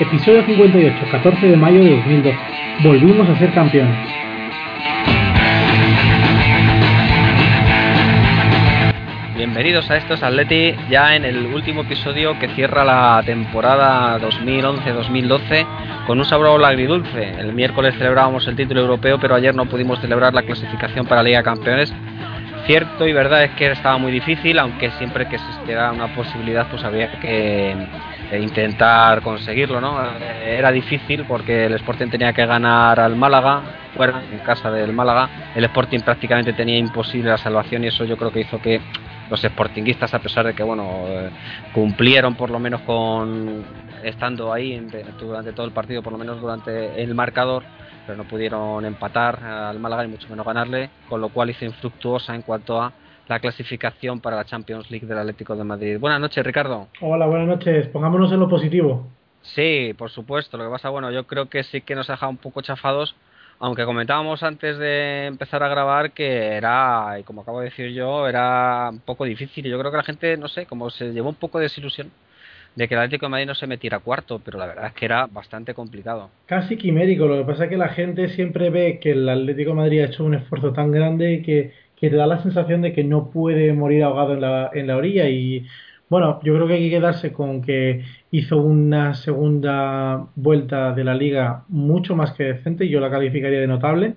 Episodio 58, 14 de mayo de 2012. Volvimos a ser campeones. Bienvenidos a estos Atleti, ya en el último episodio que cierra la temporada 2011-2012 con un sabor agridulce. El miércoles celebrábamos el título europeo, pero ayer no pudimos celebrar la clasificación para la Liga de Campeones. Cierto y verdad es que estaba muy difícil, aunque siempre que existiera una posibilidad, pues había que intentar conseguirlo, ¿no? Era difícil porque el Sporting tenía que ganar al Málaga, fuera, en casa del Málaga. El Sporting prácticamente tenía imposible la salvación y eso yo creo que hizo que los sportinguistas, a pesar de que, bueno, eh, cumplieron por lo menos con estando ahí durante todo el partido, por lo menos durante el marcador, pero no pudieron empatar al Málaga y mucho menos ganarle, con lo cual hizo infructuosa en cuanto a la clasificación para la Champions League del Atlético de Madrid. Buenas noches, Ricardo. Hola, buenas noches. Pongámonos en lo positivo. Sí, por supuesto. Lo que pasa, bueno, yo creo que sí que nos ha dejado un poco chafados, aunque comentábamos antes de empezar a grabar que era, y como acabo de decir yo, era un poco difícil. Y yo creo que la gente, no sé, como se llevó un poco de desilusión de que el Atlético de Madrid no se metiera cuarto, pero la verdad es que era bastante complicado. Casi quimérico, lo que pasa es que la gente siempre ve que el Atlético de Madrid ha hecho un esfuerzo tan grande que que te da la sensación de que no puede morir ahogado en la, en la orilla. Y bueno, yo creo que hay que quedarse con que hizo una segunda vuelta de la liga mucho más que decente, yo la calificaría de notable,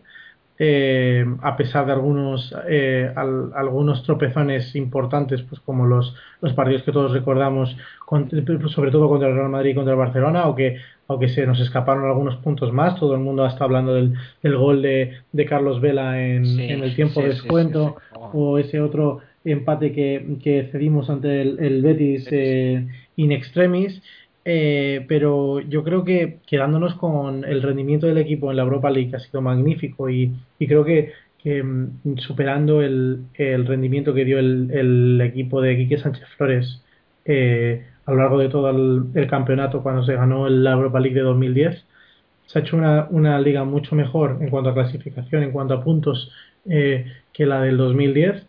eh, a pesar de algunos, eh, algunos tropezones importantes, pues como los, los partidos que todos recordamos, sobre todo contra el Real Madrid y contra el Barcelona, o que aunque se nos escaparon algunos puntos más, todo el mundo está hablando del, del gol de, de, Carlos Vela en, en el tiempo de descuento, o ese otro empate que, que cedimos ante el, el Betis. eh, in extremis. Eh, pero yo creo que quedándonos con el rendimiento del equipo en la Europa League ha sido magnífico y, creo que, que mm, superando el, el, rendimiento que dio el, el equipo de Quique Sánchez Flores eh, a lo largo de todo el, campeonato cuando se ganó la Europa League de 2010. Se ha hecho una, una, liga mucho mejor en cuanto a clasificación, en cuanto a puntos eh, que la del 2010.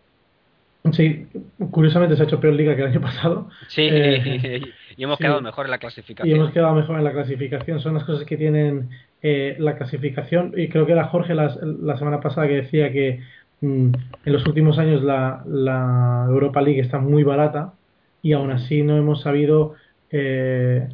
Sí, curiosamente se ha hecho peor liga que el año pasado. Sí, eh, y hemos quedado mejor en la clasificación. Y hemos quedado mejor en la clasificación. Son las cosas que tienen eh, la clasificación. Y creo que era Jorge la, la semana pasada que decía que mm, en los últimos años la, la Europa League está muy barata y aún así no hemos sabido eh,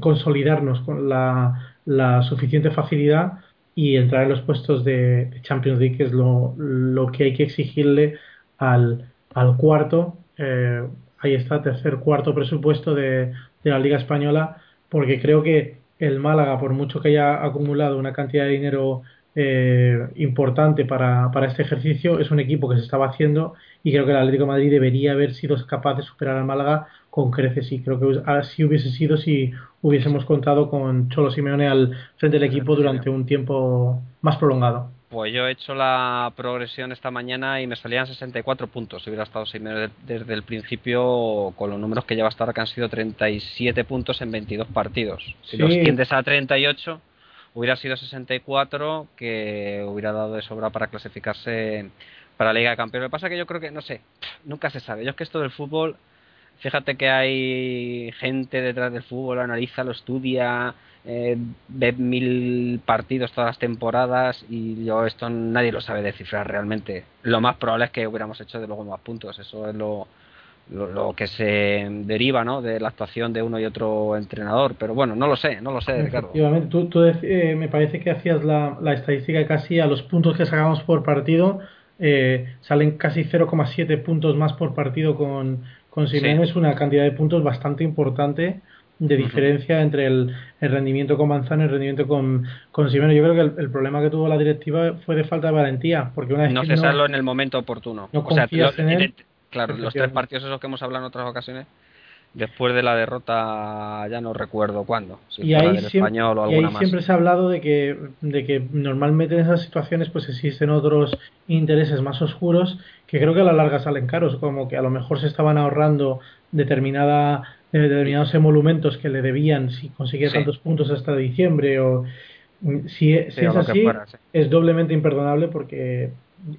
consolidarnos con la, la, suficiente facilidad y entrar en los puestos de, Champions League, que es lo, lo, que hay que exigirle al, al cuarto, eh, ahí está, tercer, cuarto presupuesto de, de la Liga Española, porque creo que el Málaga, por mucho que haya acumulado una cantidad de dinero eh, importante para, para, este ejercicio. Es un equipo que se estaba haciendo y creo que el Atlético de Madrid debería haber sido capaz de superar al Málaga con creces y creo que así hubiese sido si hubiésemos contado con Cholo Simeone al frente del equipo durante un tiempo más prolongado. Pues yo he hecho la progresión esta mañana y me salían 64 puntos. Si hubiera estado desde el principio con los números que lleva hasta ahora, que han sido 37 puntos en 22 partidos. Si los tiendes a 38, hubiera sido 64 que hubiera dado de sobra para clasificarse para la Liga de Campeones. Lo que pasa es que yo creo que, no sé, nunca se sabe. Yo es que esto del fútbol, fíjate que hay gente detrás del fútbol, lo analiza, lo estudia, eh, ve mil partidos todas las temporadas y yo esto nadie lo sabe descifrar realmente. Lo más probable es que hubiéramos hecho de luego más puntos. Eso es lo, lo, que se deriva ¿no? de la actuación de uno y otro entrenador. Pero bueno, no lo sé, no lo sé, Ricardo. Tú, tú eh, me parece que hacías la, la, estadística casi a los puntos que sacamos por partido. Eh, salen casi 0,7 puntos más por partido con, con Simeone. Es una cantidad de puntos bastante importante de diferencia entre el, el, rendimiento con Manzano y el rendimiento con, con Simeone. Yo creo que el, problema que tuvo la directiva fue de falta de valentía. porque una vez No cesarlo en el momento oportuno. No o sea, en él, Claro, los tres partidos esos que hemos hablado en otras ocasiones, después de la derrota, ya no recuerdo cuándo, si y ahí, siempre, español o alguna y ahí siempre se ha hablado de que, de que normalmente en esas situaciones pues existen otros intereses más oscuros que creo que a la larga salen caros, como que a lo mejor se estaban ahorrando determinada determinados emolumentos que le debían si conseguía tantos puntos hasta diciembre o mm, si, es así es doblemente imperdonable porque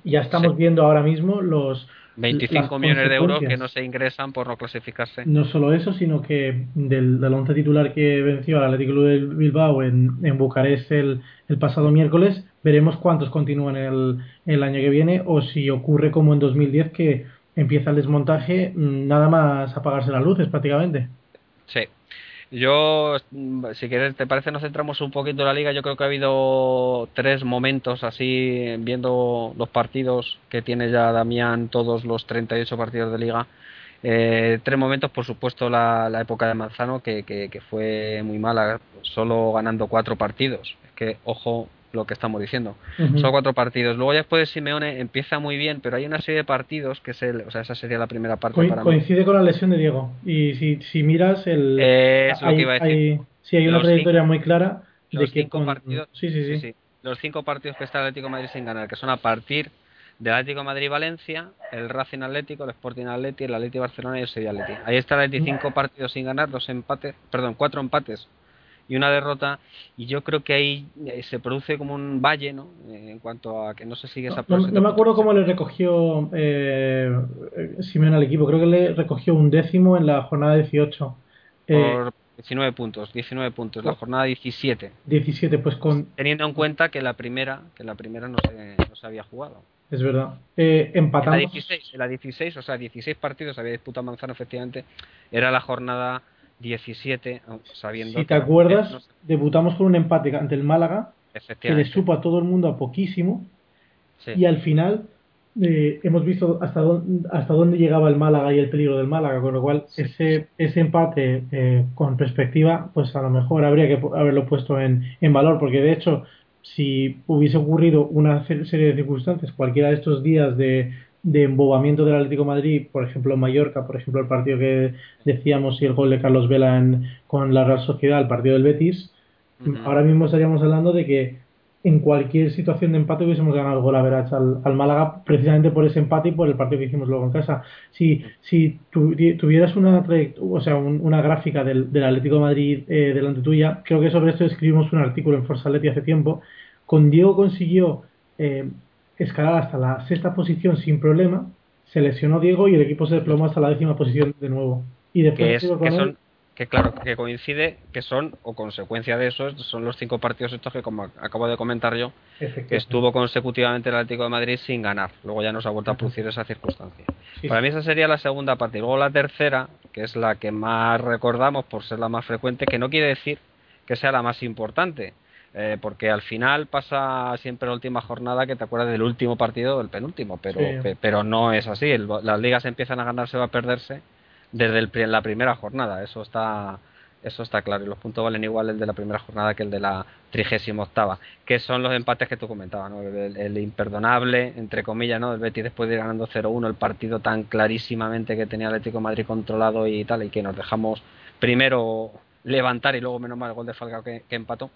ya estamos viendo ahora mismo los 25 millones de euros que no se ingresan por no clasificarse. No solo eso, sino que del, del once titular que venció al Atlético de Bilbao en, en Bucarest el, el, pasado miércoles, veremos cuántos continúan el, el año que viene o si ocurre como en 2010 que empieza el desmontaje mm, nada más apagarse las luces prácticamente. Sí. Yo, si quieres, te parece, nos centramos un poquito en la liga. Yo creo que ha habido tres momentos así, viendo los partidos que tiene ya Damián, todos los 38 partidos de liga. Eh, tres momentos, por supuesto, la, la época de Manzano, que, que, que, fue muy mala, solo ganando cuatro partidos. Es que, ojo, lo que estamos diciendo. Son cuatro partidos. Luego ya después de Simeone empieza muy bien, pero hay una serie de partidos que es el, o sea, esa sería la primera parte para Coincide con la lesión de Diego. Y si, si miras el eh, hay, lo que iba a decir. sí, hay una trayectoria muy clara de que cinco partidos, sí, sí, sí, Los cinco partidos que está el Atlético de Madrid sin ganar, que son a partir del Atlético Madrid-Valencia, el Racing Atlético, el Sporting Atlético, el Atlético Barcelona y el Sevilla Atlético. Ahí está el Atlético cinco partidos sin ganar, dos empates, perdón, cuatro empates y una derrota y yo creo que ahí eh, se produce como un valle no en cuanto a que no se sigue esa no, no, me acuerdo cómo le recogió eh, Simeone al equipo. Creo que le recogió un décimo en la jornada 18 eh, por 19 puntos 19 puntos la jornada 17 17 pues con teniendo en cuenta que la primera que la primera no se, no se había jugado. Es verdad. Eh, empatamos. En la, 16, en la 16, o sea, 16 partidos había disputado Manzano, efectivamente. Era la jornada 17, sabiendo. Si te acuerdas, debutamos con un empate ante el Málaga, que le supo a todo el mundo a poquísimo, y al final eh, hemos visto hasta dónde, hasta dónde llegaba el Málaga y el peligro del Málaga, con lo cual ese, ese empate eh, con perspectiva, pues a lo mejor habría que haberlo puesto en, en valor, porque de hecho, si hubiese ocurrido una serie de circunstancias, cualquiera de estos días de de embobamiento del Atlético Madrid, por ejemplo en Mallorca, por ejemplo el partido que decíamos y el gol de Carlos Vela con la Real Sociedad, el partido del Betis, ahora mismo estaríamos hablando de que en cualquier situación de empate hubiésemos ganado el gol a Verach al, Málaga precisamente por ese empate y por el partido que hicimos luego en casa. Si, si tuvieras una o sea, una gráfica del, del, Atlético de Madrid eh, delante tuya, creo que sobre esto escribimos un artículo en Forza Atleti hace tiempo. Con Diego consiguió eh, escalar hasta la sexta posición sin problema, se lesionó Diego y el equipo se desplomó hasta la décima posición de nuevo. Y después que, son, que claro, que coincide que son, o consecuencia de eso, son los cinco partidos estos que, como acabo de comentar yo, que estuvo consecutivamente el Atlético de Madrid sin ganar. Luego ya nos ha vuelto a producir esa circunstancia. Para mí esa sería la segunda parte. Y luego la tercera, que es la que más recordamos por ser la más frecuente, que no quiere decir que sea la más importante, eh, porque al final pasa siempre la última jornada que te acuerdas del último partido o del penúltimo, pero, pero no es así. las ligas empiezan a ganarse o a perderse desde el, la primera jornada, eso está eso está claro. Y los puntos valen igual el de la primera jornada que el de la trigésima octava, que son los empates que tú comentabas, ¿no? el, imperdonable, entre comillas, ¿no? El Betis después de ir ganando 0-1, el partido tan clarísimamente que tenía Atlético Madrid controlado y tal, y que nos dejamos primero levantar y luego menos mal el gol de Falcao que empató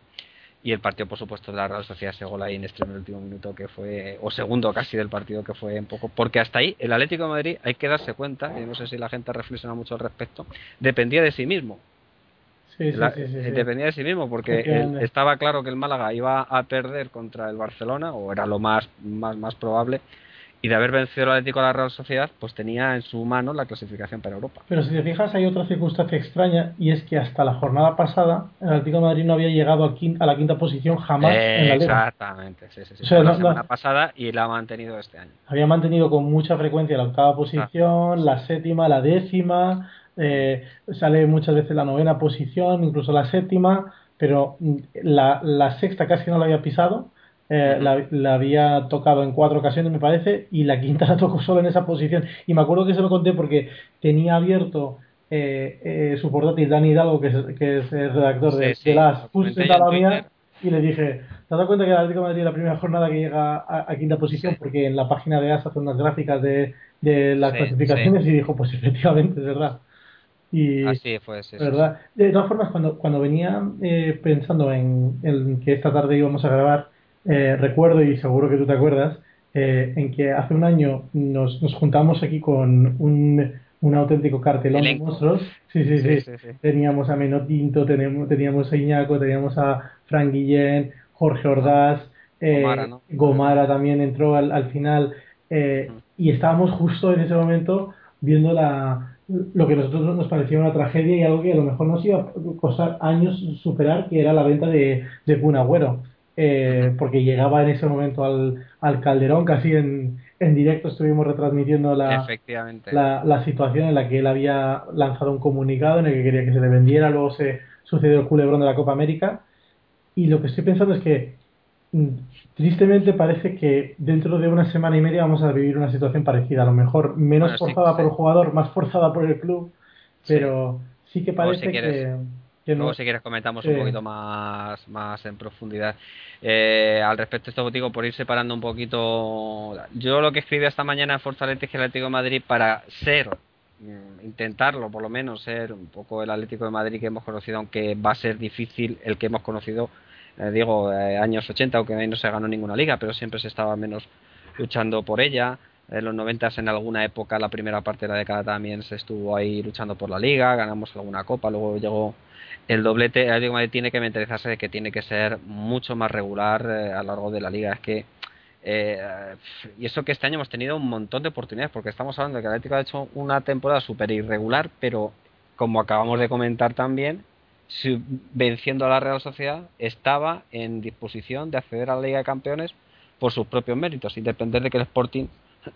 y el partido por supuesto de la Real Sociedad ese gol ahí en extremo en el último minuto que fue o segundo casi del partido que fue un poco porque hasta ahí el Atlético de Madrid hay que darse cuenta y no sé si la gente reflexiona mucho al respecto dependía de sí mismo. Sí, sí, sí, dependía de sí mismo porque estaba claro que el Málaga iba a perder contra el Barcelona o era lo más más más probable y de haber vencido el Atlético a la Real Sociedad, pues tenía en su mano la clasificación para Europa. Pero si te fijas, hay otra circunstancia extraña y es que hasta la jornada pasada el Atlético de Madrid no había llegado a, la quinta posición jamás en la Liga. Exactamente, sí, sí, sí. la semana pasada y la ha mantenido este año. Había mantenido con mucha frecuencia la octava posición, la séptima, la décima, eh, sale muchas veces la novena posición, incluso la séptima, pero mm, la, la sexta casi no la había pisado eh, la, había tocado en cuatro ocasiones, me parece, y la quinta la tocó solo en esa posición. Y me acuerdo que se lo conté porque tenía abierto eh, eh, su portátil Dani Hidalgo, que es, que es el redactor de, las justo la mía, y le dije, ¿te has dado cuenta que el Atlético de Madrid es la primera jornada que llega a, quinta posición? Porque en la página de AS hace unas gráficas de, de las clasificaciones y dijo, pues efectivamente, es verdad. Y, Así fue, sí, ¿verdad? De todas formas, cuando, cuando venía eh, pensando en, que esta tarde íbamos a grabar, eh, recuerdo, y seguro que tú te acuerdas, eh, en que hace un año nos, nos juntamos aquí con un, un auténtico cartelón de monstruos. Sí sí, sí Teníamos a Menotinto, teníamos, teníamos a Iñaco, teníamos a Frank Guillén, Jorge Ordaz, Gomara, también entró al, al final. y estábamos justo en ese momento viendo la, lo que a nosotros nos parecía una tragedia y algo que a lo mejor nos iba a costar años superar, que era la venta de, de Kun eh, porque llegaba en ese momento al, al Calderón, casi en, en directo estuvimos retransmitiendo la, la, la, situación en la que él había lanzado un comunicado en el que quería que se le vendiera, luego se sucedió el culebrón de la Copa América. Y lo que estoy pensando es que mm, tristemente parece que dentro de una semana y media vamos a vivir una situación parecida. A lo mejor menos forzada por el jugador, más forzada por el club, pero sí, que parece que, Luego, si quieres, comentamos un poquito más, más en profundidad. Eh, al respecto, esto digo, por ir separando un poquito. Yo lo que escribí esta mañana en Forza Atlético y Atlético de Madrid para ser, mm, intentarlo por lo menos, ser un poco el Atlético de Madrid que hemos conocido, aunque va a ser difícil el que hemos conocido eh, digo, eh, años 80, aunque ahí no se ganó ninguna liga, pero siempre se estaba menos luchando por ella. En los 90 en alguna época, la primera parte de la década también se estuvo ahí luchando por la liga, ganamos alguna copa, luego llegó el doblete. El Madrid tiene que mentalizarse de que tiene que ser mucho más regular eh, a lo largo de la liga. Es que y eso que este año hemos tenido un montón de oportunidades, porque estamos hablando de que el Atlético ha hecho una temporada súper irregular, pero como acabamos de comentar también, venciendo a la Real Sociedad, estaba en disposición de acceder a la Liga de Campeones por sus propios méritos, sin depender de que el Sporting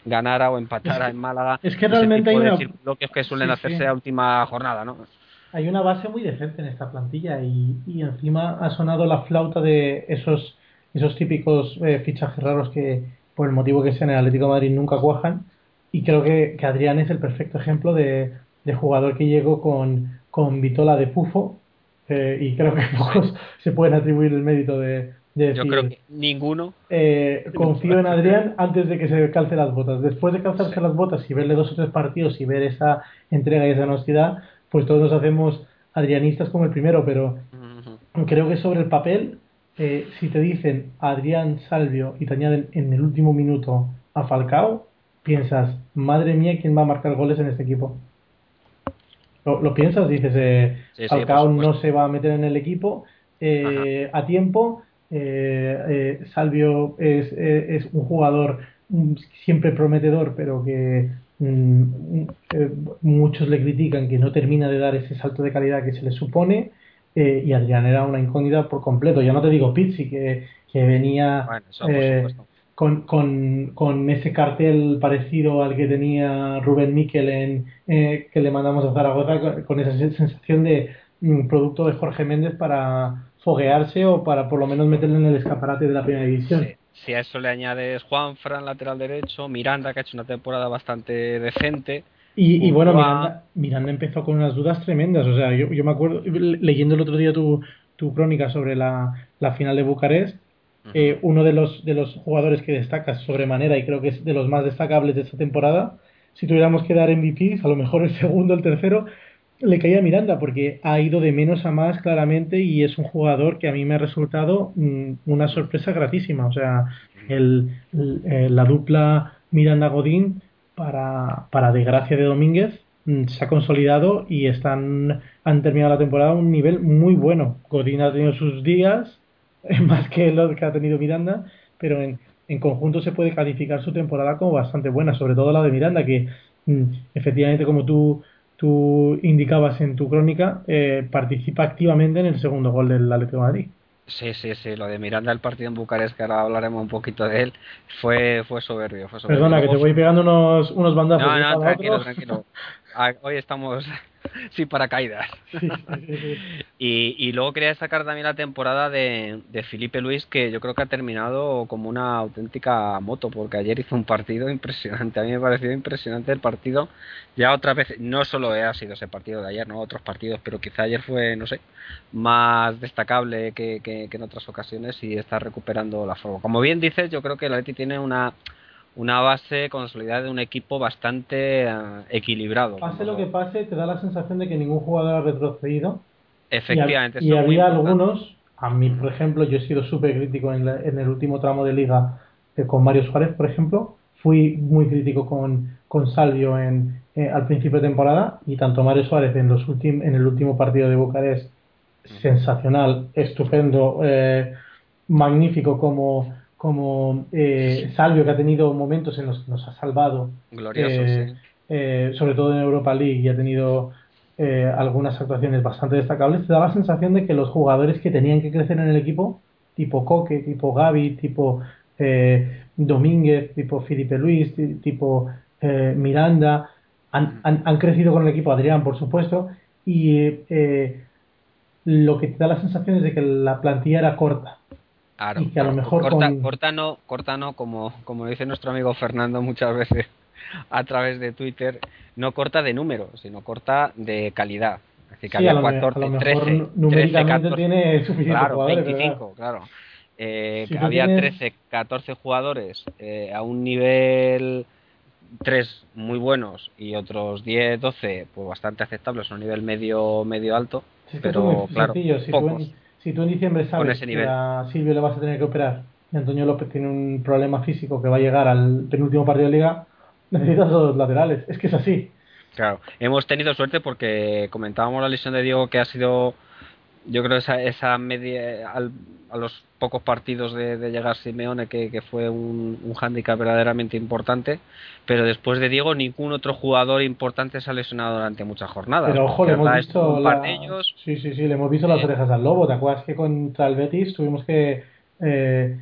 ganara o empatara en Málaga. Es que realmente hay una... bloques que suelen hacerse a última jornada, ¿no? Hay una base muy decente en esta plantilla y, y encima ha sonado la flauta de esos esos típicos eh, fichajes raros que por el motivo que sea en el Atlético de Madrid nunca cuajan y creo que, que Adrián es el perfecto ejemplo de, de jugador que llegó con, con Vitola de Pufo eh, y creo que pocos se pueden atribuir el mérito de, decir, Yo creo que ninguno. Eh, confío en Adrián antes de que se calce las botas. Después de calzarse las botas y verle dos o tres partidos y ver esa entrega y esa honestidad, pues todos nos hacemos adrianistas como el primero, pero creo que sobre el papel, eh, si te dicen Adrián Salvio y te añaden en el último minuto a Falcao, piensas, madre mía, ¿quién va a marcar goles en este equipo? lo, piensas, dices, eh, Falcao no se va a meter en el equipo eh, a tiempo, Salvio es, es, un jugador mm, siempre prometedor, pero que muchos le critican que no termina de dar ese salto de calidad que se le supone. y Adrián era una incógnita por completo. Ya no te digo Pizzi, que, que venía con, con, con, ese cartel parecido al que tenía Rubén Miquel en, eh, que le mandamos a Zaragoza, con, esa sensación de mm, producto de Jorge Méndez para foguearse o para por lo menos meterle en el escaparate de la primera división. Si a eso le añades Juan Fran, lateral derecho, Miranda, que ha hecho una temporada bastante decente. Y, y bueno, Miranda, Miranda, empezó con unas dudas tremendas. O sea, yo, yo me acuerdo, leyendo el otro día tu, tu crónica sobre la, la final de Bucarest, eh, uno de los, de los jugadores que destaca sobremanera y creo que es de los más destacables de esta temporada. Si tuviéramos que dar MVP, a lo mejor el segundo, el tercero, le caía a Miranda porque ha ido de menos a más claramente y es un jugador que a mí me ha resultado mm, una sorpresa gratísima. O sea, el, la dupla Miranda-Godín, para, para desgracia de Domínguez, mm, se ha consolidado y están han terminado la temporada a un nivel muy bueno. Godín ha tenido sus días, más que lo que ha tenido Miranda, pero en, en conjunto se puede calificar su temporada como bastante buena, sobre todo la de Miranda, que mm, efectivamente, como tú, tú indicabas en tu crónica, eh, participa activamente en el segundo gol del Atlético de Madrid. Sí, sí, sí, lo de Miranda el partido en Bucarest, que ahora hablaremos un poquito de él, fue, fue soberbio. Fue soberbio. Perdona, que te voy pegando unos, unos bandazos. No, no, tranquilo, tranquilo. Ah, hoy estamos sin paracaídas. y, y luego quería destacar también la temporada de, Felipe Luis, que yo creo que ha terminado como una auténtica moto, porque ayer hizo un partido impresionante. A mí me pareció impresionante el partido. Ya otra vez, no solo ha sido ese partido de ayer, no otros partidos, pero quizá ayer fue, no sé, más destacable que, que, en otras ocasiones y está recuperando la forma. Como bien dices, yo creo que el Atleti tiene una una base consolidada de un equipo bastante eh, equilibrado. Pase lo que pase, te da la sensación de que ningún jugador ha retrocedido. Efectivamente. Y, había algunos, a mí por ejemplo, yo he sido súper crítico en, el último tramo de liga eh, con Mario Suárez, por ejemplo, fui muy crítico con, con Salvio en, eh, al principio de temporada y tanto Mario Suárez en, los en el último partido de Bucarest, sensacional, estupendo, magnífico como como eh, Salvio, que ha tenido momentos en los que nos ha salvado, eh, eh, sobre todo en Europa League, y ha tenido algunas actuaciones bastante destacables, te da la sensación de que los jugadores que tenían que crecer en el equipo, tipo Coque, tipo Gaby, tipo Domínguez, tipo Felipe Luis, tipo Miranda, han, han, han, crecido con el equipo, Adrián, por supuesto, y lo que te da la sensación es de que la plantilla era corta y que a lo mejor corta, no, corta no, como, como dice nuestro amigo Fernando muchas veces a través de Twitter, no corta de número, sino corta de calidad. Así que había 14, 13, 13, 14, tiene claro, 25, claro. Eh, había 13, 14 jugadores eh, a un nivel 3 muy buenos y otros 10, 12 pues bastante aceptables, a un nivel medio medio alto, pero claro, pocos. Si tú en diciembre sabes que a Silvio le vas a tener que operar y Antonio López tiene un problema físico que va a llegar al penúltimo partido de liga, necesitas los laterales. Es que es así. Claro, hemos tenido suerte porque comentábamos la lesión de Diego que ha sido yo creo esa, esa media a los pocos partidos de, llegar Simeone que, fue un, un hándicap verdaderamente importante pero después de Diego ningún otro jugador importante se ha lesionado durante muchas jornadas. Pero ojo le hemos visto sí sí sí le hemos visto las orejas al lobo. Te acuerdas que contra el Betis tuvimos que eh,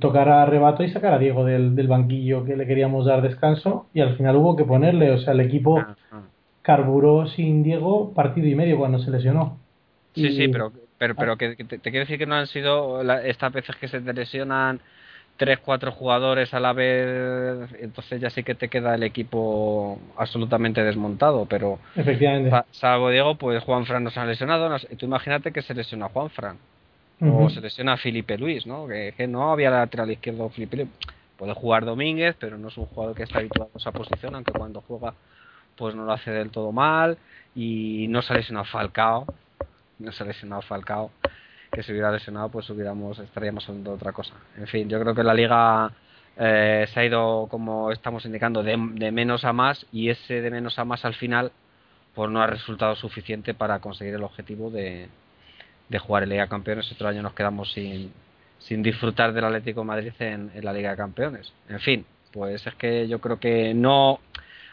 tocar a rebato y sacar a Diego del, del, banquillo que le queríamos dar descanso y al final hubo que ponerle o sea el equipo ah, ah. carburó sin Diego partido y medio cuando se lesionó Sí, sí, pero, pero, pero que, te, quiero decir que no han sido estas veces que se te lesionan tres, cuatro jugadores a la vez, entonces ya sí que te queda el equipo absolutamente desmontado, pero efectivamente salvo Diego, pues Juan Fran nos ha lesionado, tú imagínate que se lesiona Juan Fran o se lesiona Felipe Luis, ¿no? Que, no había lateral izquierdo Felipe Luis. Puede jugar Domínguez, pero no es un jugador que está habituado a esa posición, aunque cuando juega pues no lo hace del todo mal y no se ha lesionado Falcao, no se ha lesionado Falcao, que si hubiera lesionado pues hubiéramos estaríamos hablando de otra cosa. En fin, yo creo que la liga eh, se ha ido, como estamos indicando, de, menos a más y ese de menos a más al final pues no ha resultado suficiente para conseguir el objetivo de, de jugar en Liga de Campeones. Otro año nos quedamos sin, sin disfrutar del Atlético de Madrid en, en la Liga de Campeones. En fin, pues es que yo creo que no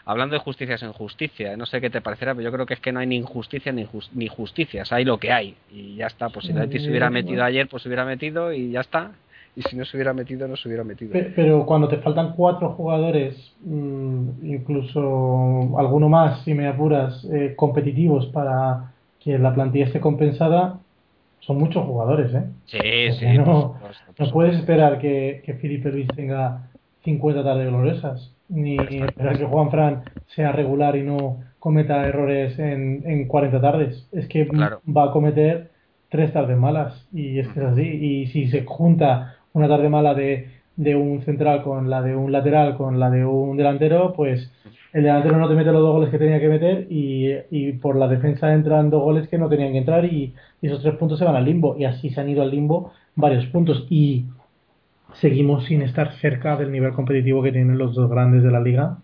hablando de justicias en justicia, no sé qué te parecerá, pero yo creo que es que no hay ni injusticia ni, ni justicias, hay lo que hay y ya está. Pues si la se hubiera metido ayer, pues se hubiera metido y ya está. Y si no se hubiera metido, no se hubiera metido. Pero, cuando te faltan cuatro jugadores, mm, incluso alguno más, si me apuras, eh, competitivos para que la plantilla esté compensada, son muchos jugadores, ¿eh? Sí, sí. No, no puedes esperar que, que Felipe Luis tenga 50 tardes gloriosas ni esperar que Juan Fran sea regular y no cometa errores en, en 40 tardes. Es que va a cometer tres tardes malas y es que es así. Y si se junta una tarde mala de, de un central con la de un lateral con la de un delantero, pues el delantero no te mete los dos goles que tenía que meter y, y por la defensa entran dos goles que no tenían que entrar y, y esos tres puntos se van al limbo. Y así se han ido al limbo varios puntos. Y seguimos sin estar cerca del nivel competitivo que tienen los dos grandes de la liga,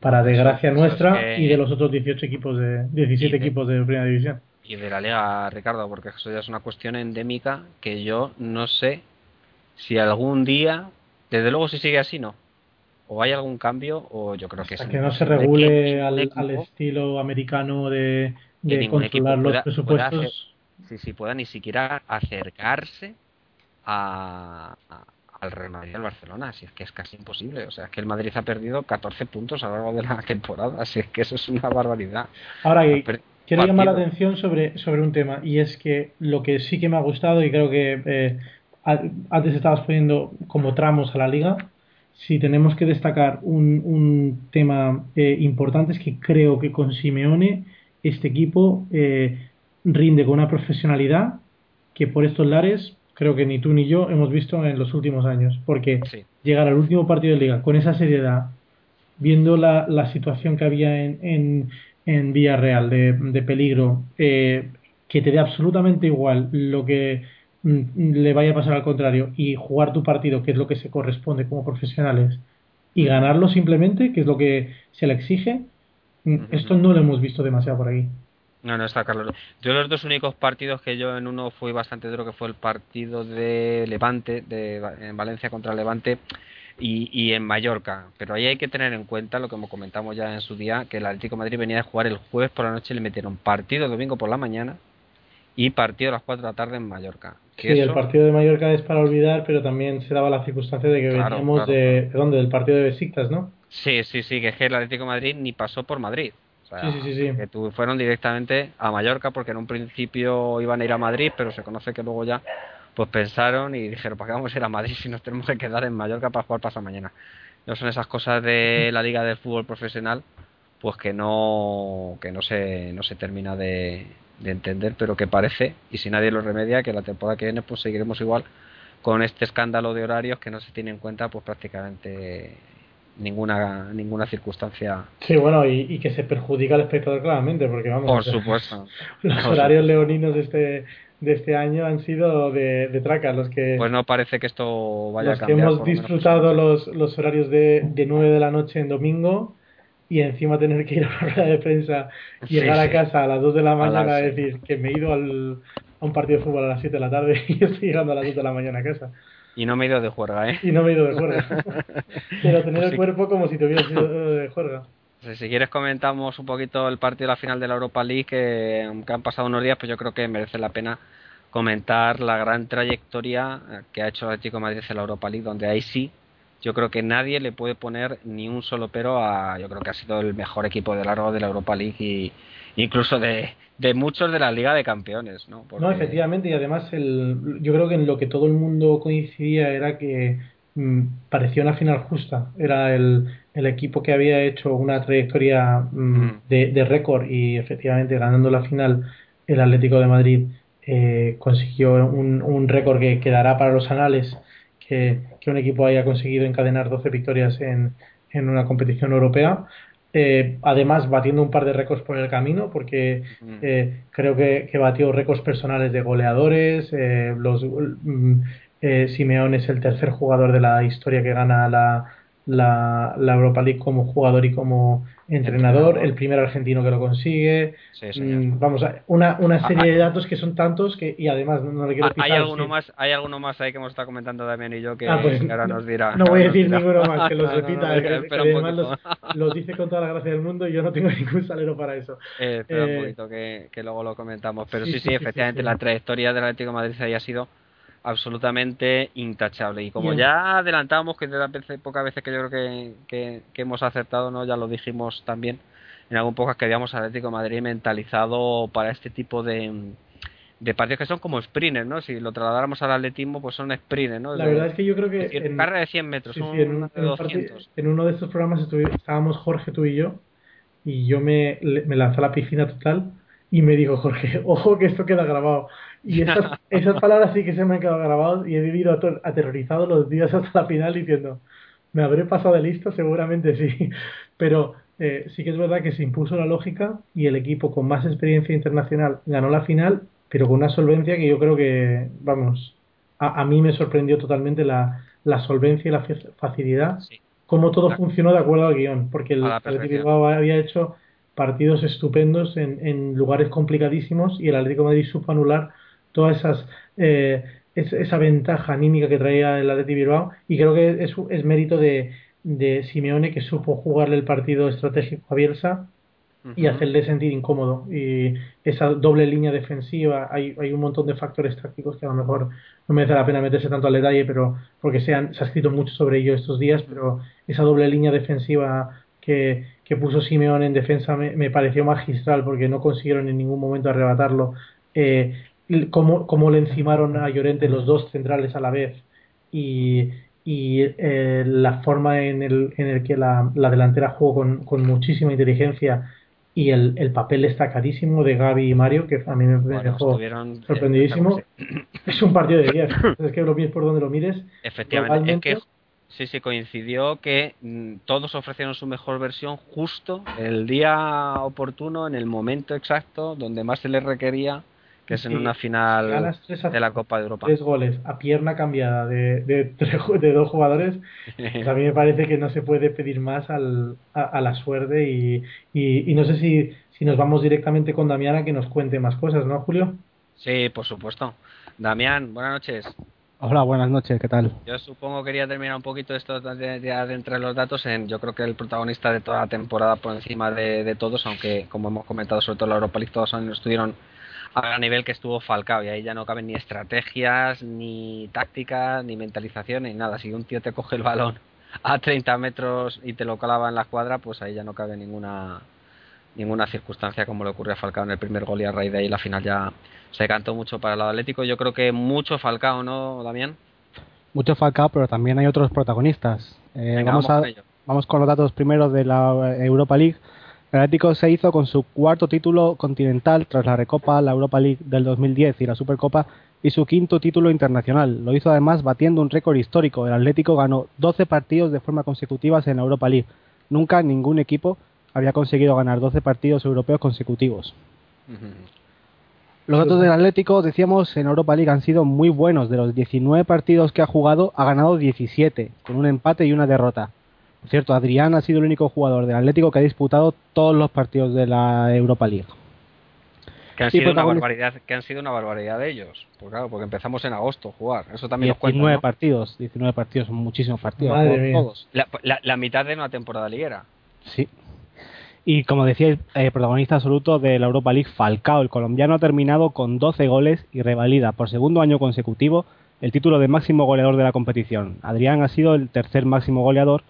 para desgracia nuestra y de los otros 18 equipos de 17 equipos de primera división. Y de la liga, Ricardo, porque eso ya es una cuestión endémica que yo no sé si algún día, desde luego si sigue así, no. O hay algún cambio, o yo creo que Hasta que no se regule al, estilo americano de, de controlar los presupuestos. si, si pueda ni siquiera acercarse a, al Real Madrid y al Barcelona, si es que es casi imposible. O sea, es que el Madrid ha perdido 14 puntos a lo largo de la temporada, así es que eso es una barbaridad. Ahora, quiero llamar la atención sobre, sobre un tema, y es que lo que sí que me ha gustado, y creo que eh, antes estabas poniendo como tramos a la liga, si tenemos que destacar un, un tema eh, importante es que creo que con Simeone este equipo eh, rinde con una profesionalidad que por estos lares creo que ni tú ni yo hemos visto en los últimos años. Porque llegar al último partido de liga con esa seriedad, viendo la, la situación que había en, en, en Villarreal de, de peligro, eh, que te dé absolutamente igual lo que mm, le vaya a pasar al contrario y jugar tu partido, que es lo que se corresponde como profesionales, y ganarlo simplemente, que es lo que se le exige, mm, esto no lo hemos visto demasiado por aquí. No, no está Carlos. Yo los dos únicos partidos que yo en uno fui bastante duro, que fue el partido de Levante, de, en Valencia contra Levante, y, y, en Mallorca. Pero ahí hay que tener en cuenta lo que comentamos ya en su día, que el Atlético de Madrid venía de jugar el jueves por la noche y le metieron partido domingo por la mañana y partido a las 4 de la tarde en Mallorca. sí, el partido de Mallorca es para olvidar, pero también se daba la circunstancia de que veníamos de, de, dónde? Del partido de Besiktas, ¿no? Sí, sí, sí, que es que el Atlético de Madrid ni pasó por Madrid. Sí, sí, sí. Que fueron directamente a Mallorca porque en un principio iban a ir a Madrid, pero se conoce que luego ya pues pensaron y dijeron, ¿para qué vamos a ir a Madrid si nos tenemos que quedar en Mallorca para jugar pasado mañana? No son esas cosas de la Liga del Fútbol Profesional, pues que no que no se no se termina de, de entender, pero que parece, y si nadie lo remedia, que la temporada que viene pues seguiremos igual con este escándalo de horarios que no se tiene en cuenta pues prácticamente ninguna ninguna circunstancia. Sí, bueno, y, que se perjudica al espectador claramente, porque vamos. Por supuesto. Los horarios leoninos de este de este año han sido de, de traca los que pues no parece que esto vaya a cambiar que hemos disfrutado los, los horarios de, de 9 de la noche en domingo y encima tener que ir a una rueda de prensa y llegar a casa a las 2 de la mañana a decir que me he ido al, a un partido de fútbol a las 7 de la tarde y estoy llegando a las 2 de la mañana a casa. Y no me he ido de juerga, ¿eh? Y no me he ido de juerga. Pero tener el cuerpo como si te hubieras ido de juerga. Si quieres comentamos un poquito el partido de la final de la Europa League, que aunque han pasado unos días, pues yo creo que merece la pena comentar la gran trayectoria que ha hecho el Atlético de Madrid en la Europa League, donde ahí sí yo creo que nadie le puede poner ni un solo pero a yo creo que ha sido el mejor equipo de largo de la Europa League y incluso de, de muchos de la Liga de Campeones no no efectivamente y además el, yo creo que en lo que todo el mundo coincidía era que mm, parecía una final justa era el, el, equipo que había hecho una trayectoria mm, mm. de, de récord y efectivamente ganando la final el Atlético de Madrid eh, consiguió un, un récord que quedará para los anales que, un equipo haya conseguido encadenar 12 victorias en, en una competición europea. Eh, además, batiendo un par de récords por el camino, porque eh, creo que, que, batió récords personales de goleadores. Eh, los, mm, Simeón es el tercer jugador de la historia que gana la, la, la Europa League como jugador y como entrenador, el primer argentino que lo consigue. Mm, vamos, una, una ah, serie de ah. datos que son tantos que y además no, le quiero ah, Hay alguno más, hay alguno más ahí que hemos estado comentando Damián y yo que, pues, ahora nos dirá. No voy a decir ninguno más, que los repita, además los, dice con toda la gracia del mundo y yo no tengo ningún salero para eso. Eh, espera un eh, poquito que, que, luego lo comentamos, pero sí, sí, efectivamente la trayectoria del Atlético de Madrid haya sido absolutamente intachable. Y como ya adelantamos, que de las veces, pocas veces que yo creo que, que, hemos acertado, ¿no? ya lo dijimos también en algún podcast que habíamos Atlético Madrid mentalizado para este tipo de, de partidos que son como sprinters, ¿no? Si lo trasladáramos al atletismo, pues son sprinters, ¿no? La verdad es que yo creo que... en, carrera de 100 metros, en, en, uno de estos programas estábamos Jorge, tú y yo, y yo me, me lancé a la piscina total y me dijo Jorge, ojo que esto queda grabado. Y esas, esas palabras sí que se me han quedado grabadas y he vivido aterrorizado los días hasta la final diciendo, ¿me habré pasado de listo? Seguramente sí. Pero eh, sí que es verdad que se impuso la lógica y el equipo con más experiencia internacional ganó la final, pero con una solvencia que yo creo que, vamos, a, a mí me sorprendió totalmente la, la solvencia y la facilidad, sí. cómo todo funcionó de acuerdo al guion, porque el, el había hecho partidos estupendos en, en, lugares complicadísimos y el Atlético de Madrid supo anular todas esas eh, esa ventaja anímica que traía el Atlético Bilbao y creo que es, es mérito de, de, Simeone que supo jugarle el partido estratégico a Bielsa y hacerle sentir incómodo. Y esa doble línea defensiva hay, hay un montón de factores tácticos que a lo mejor no merece la pena meterse tanto al detalle pero porque se, han, se ha escrito mucho sobre ello estos días pero esa doble línea defensiva que, que puso Simeone en defensa me, me, pareció magistral porque no consiguieron en ningún momento arrebatarlo eh, cómo, cómo le encimaron a Llorente los dos centrales a la vez y, y eh, la forma en el, en el que la, la delantera jugó con, con, muchísima inteligencia y el, el papel destacadísimo de Gaby y Mario, que a mí me, bueno, dejó sorprendidísimo. Es un partido de 10. es que lo mires por donde lo mires. Efectivamente, es que sí, sí, coincidió que mm, todos ofrecieron su mejor versión justo el día oportuno, en el momento exacto, donde más se les requería que es en una final de la Copa de Europa. Tres goles a pierna cambiada de, de, dos jugadores. Pues a mí me parece que no se puede pedir más al, a, la suerte y, y, no sé si, si nos vamos directamente con Damián a que nos cuente más cosas, ¿no, Julio? Sí, por supuesto. Damián, buenas noches. Hola, buenas noches, ¿qué tal? Yo supongo que quería terminar un poquito esto de, de, los datos en yo creo que el protagonista de toda la temporada por encima de, todos, aunque como hemos comentado sobre todo la Europa League todos estuvieron a nivel que estuvo Falcao y ahí ya no caben ni estrategias, ni tácticas, ni mentalización, ni nada. Si un tío te coge el balón a 30 metros y te lo clava en la cuadra, pues ahí ya no cabe ninguna ninguna circunstancia como le ocurrió a Falcao en el primer gol y a raíz de ahí la final ya se cantó mucho para el Atlético. Yo creo que mucho Falcao, ¿no, Damián? Mucho Falcao, pero también hay otros protagonistas. Eh, vamos, vamos con los datos primero de la Europa League. El Atlético se hizo con su cuarto título continental tras la Recopa, la Europa League del 2010 y la Supercopa y su quinto título internacional. Lo hizo además batiendo un récord histórico. El Atlético ganó 12 partidos de forma consecutiva en la Europa League. Nunca ningún equipo había conseguido ganar 12 partidos europeos consecutivos. Los datos del Atlético, decíamos, en Europa League han sido muy buenos. De los 19 partidos que ha jugado, ha ganado 17, con un empate y una derrota. Por cierto, Adrián ha sido el único jugador del Atlético que ha disputado todos los partidos de la Europa League. Que han, sido una barbaridad, que han sido una barbaridad de ellos. Pues claro, porque empezamos en agosto a jugar. Eso también 19 nos partidos, 19 partidos, son muchísimos partidos. todos. La, mitad de una temporada liguera. Sí. Y como decía, el eh, protagonista absoluto de la Europa League, Falcao, el colombiano, ha terminado con 12 goles y revalida por segundo año consecutivo el título de máximo goleador de la competición. Adrián ha sido el tercer máximo goleador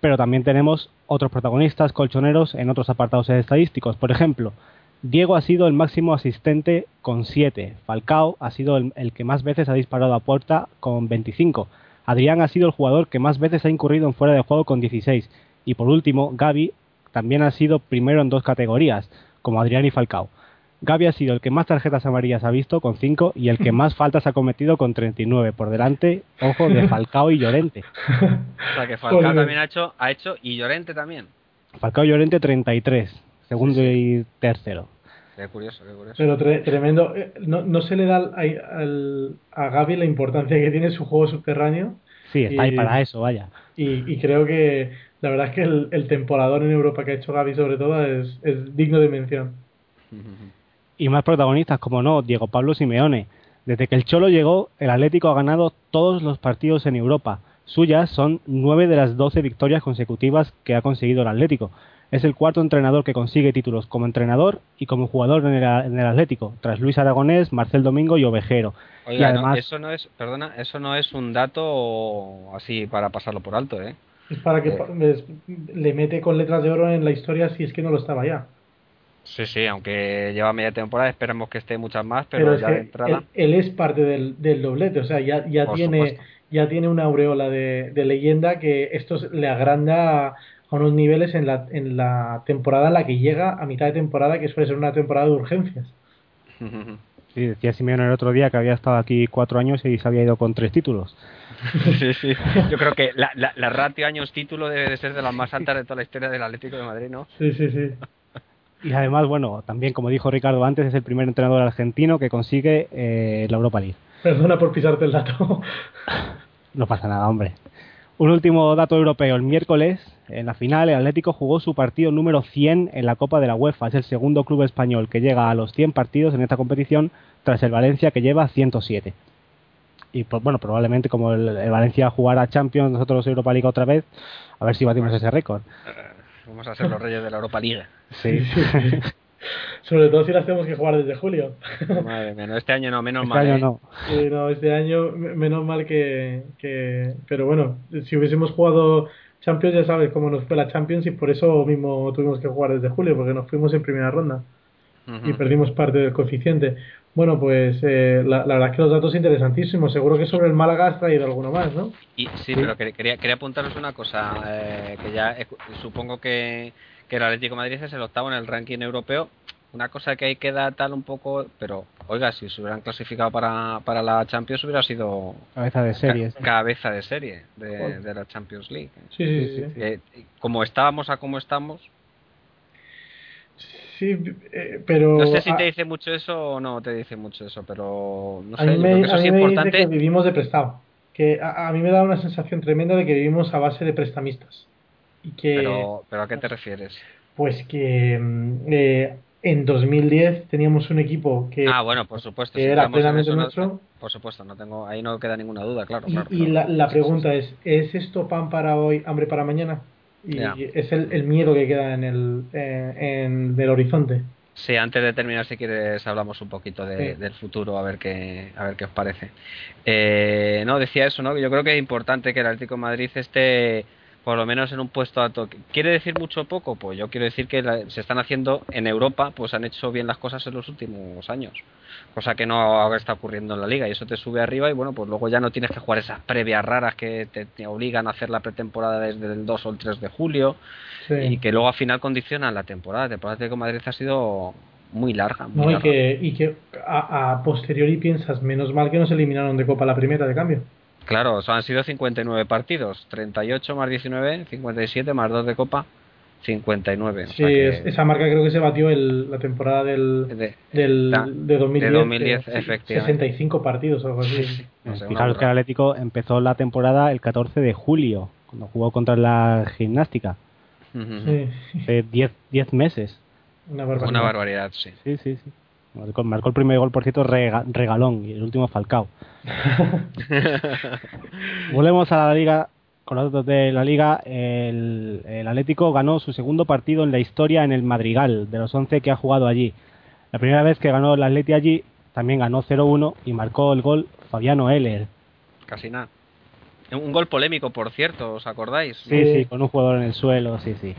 pero también tenemos otros protagonistas colchoneros en otros apartados estadísticos. Por ejemplo, Diego ha sido el máximo asistente con 7, Falcao ha sido el, que más veces ha disparado a puerta con 25, Adrián ha sido el jugador que más veces ha incurrido en fuera de juego con 16 y por último, Gaby también ha sido primero en dos categorías, como Adrián y Falcao. Gaby ha sido el que más tarjetas amarillas ha visto con 5 y el que más faltas ha cometido con 39. Por delante, ojo, de Falcao y Llorente. o sea que Falcao también ha hecho, ha hecho y Llorente también. Falcao y Llorente 33, segundo y tercero. Qué curioso, qué curioso. Pero tremendo. Eh, ¿No, ¿No, se le da a Gaby la importancia que tiene su juego subterráneo? Sí, está ahí para eso, vaya. Y, creo que la verdad es que el, el, temporador en Europa que ha hecho Gaby sobre todo es, es digno de mención y más protagonistas, como no, Diego Pablo Simeone. Desde que el Cholo llegó, el Atlético ha ganado todos los partidos en Europa. Suyas son nueve de las doce victorias consecutivas que ha conseguido el Atlético. Es el cuarto entrenador que consigue títulos como entrenador y como jugador en el, Atlético, tras Luis Aragonés, Marcel Domingo y Ovejero. y además... eso no es, perdona, eso no es un dato así para pasarlo por alto, ¿eh? Es para que eh. le mete con letras de oro en la historia si es que no lo estaba ya. Sí, sí, aunque lleva media temporada, esperemos que esté muchas más, pero, ya de entrada... Él, es parte del, del, doblete, o sea, ya, ya tiene ya tiene una aureola de, leyenda que esto le agranda a unos niveles en la, en la temporada en la que llega a mitad de temporada, que suele ser una temporada de urgencias. Sí, decía Simeone el otro día que había estado aquí cuatro años y se había ido con tres títulos. Sí, sí. Yo creo que la, la, la ratio años-título debe de ser de las más altas de toda la historia del Atlético de Madrid, ¿no? Sí, sí, sí. Y además, bueno, también como dijo Ricardo antes, es el primer entrenador argentino que consigue eh, la Europa League. Perdona por pisarte el dato. no pasa nada, hombre. Un último dato europeo. El miércoles, en la final, el Atlético jugó su partido número 100 en la Copa de la UEFA. Es el segundo club español que llega a los 100 partidos en esta competición, tras el Valencia que lleva 107. Y pues, bueno, probablemente como el, el Valencia jugará Champions, nosotros Europa League otra vez, a ver si batimos ese récord. Vamos a ser los reyes de la Europa League. Sí. Sobre todo si las tenemos que jugar desde julio. Madre mía, este año no, menos este mal. Año ¿eh? no. no, este año menos mal que, que, Pero bueno, si hubiésemos jugado Champions, ya sabes cómo nos fue la Champions y por eso mismo tuvimos que jugar desde julio, porque nos fuimos en primera ronda y perdimos parte del coeficiente. Bueno, pues eh, la, verdad es que los datos interesantísimos. Seguro que sobre el Málaga has traído alguno más, ¿no? Y, sí, pero quería, quería apuntaros una cosa, eh, que ya supongo que, que el Atlético de Madrid es el octavo en el ranking europeo. una cosa que hay que dar tal un poco, pero oiga, si se hubieran clasificado para, para la Champions hubiera sido cabeza de serie. cabeza de serie de, la Champions League. Sí, sí, sí. Eh, como estábamos a como estamos. Sí, eh, pero. No sé si te dice mucho eso o no te dice mucho eso, pero no sé. A mí me, eso es importante. Dice que vivimos de prestado. Que a, mí me da una sensación tremenda de que vivimos a base de prestamistas. Y que, pero, pero ¿a qué te refieres? Pues que mm, eh, en 2010 teníamos un equipo que, ah, bueno, por supuesto, era plenamente nuestro. por supuesto, no tengo, ahí no queda ninguna duda, claro. Y, la, pregunta es, ¿es esto pan para hoy, hambre para mañana? Y es el, miedo que queda en el, en, el horizonte. Sí, antes de terminar, si quieres, hablamos un poquito del futuro, a ver qué, a ver qué os parece. Eh, no, decía eso, ¿no? Yo creo que es importante que el Atlético de Madrid esté por lo menos en un puesto alto. ¿Quiere decir mucho o poco? Pues yo quiero decir que se están haciendo en Europa, pues han hecho bien las cosas en los últimos años, cosa que no está ocurriendo en la liga y eso te sube arriba y bueno, pues luego ya no tienes que jugar esas previas raras que te, obligan a hacer la pretemporada desde el 2 o el 3 de julio y que luego al final condicionan la temporada. La temporada de Madrid ha sido muy larga. no, Y que, y que a, a posteriori piensas, menos mal que nos eliminaron de Copa la primera de cambio. Claro, han sido 59 partidos, 38 más 19, 57 más 2 de Copa, 59. Sí, esa marca creo que se batió el, la temporada del, de, del, de 2010. De 2010 efectivamente. 65 partidos o algo así. Fijaros que el Atlético empezó la temporada el 14 de julio, cuando jugó contra la gimnástica. Hace 10 meses. Una barbaridad. Una barbaridad, sí. Sí, sí, sí. Marcó, el primer gol, por cierto, regalón y el último Falcao. Volvemos a la liga. Con los datos de la liga, el, Atlético ganó su segundo partido en la historia en el Madrigal, de los 11 que ha jugado allí. La primera vez que ganó el Atleti allí, también ganó 0-1 y marcó el gol Fabiano Heller. Casi nada. Un gol polémico, por cierto, ¿os acordáis? Sí, sí, con un jugador en el suelo, sí, sí.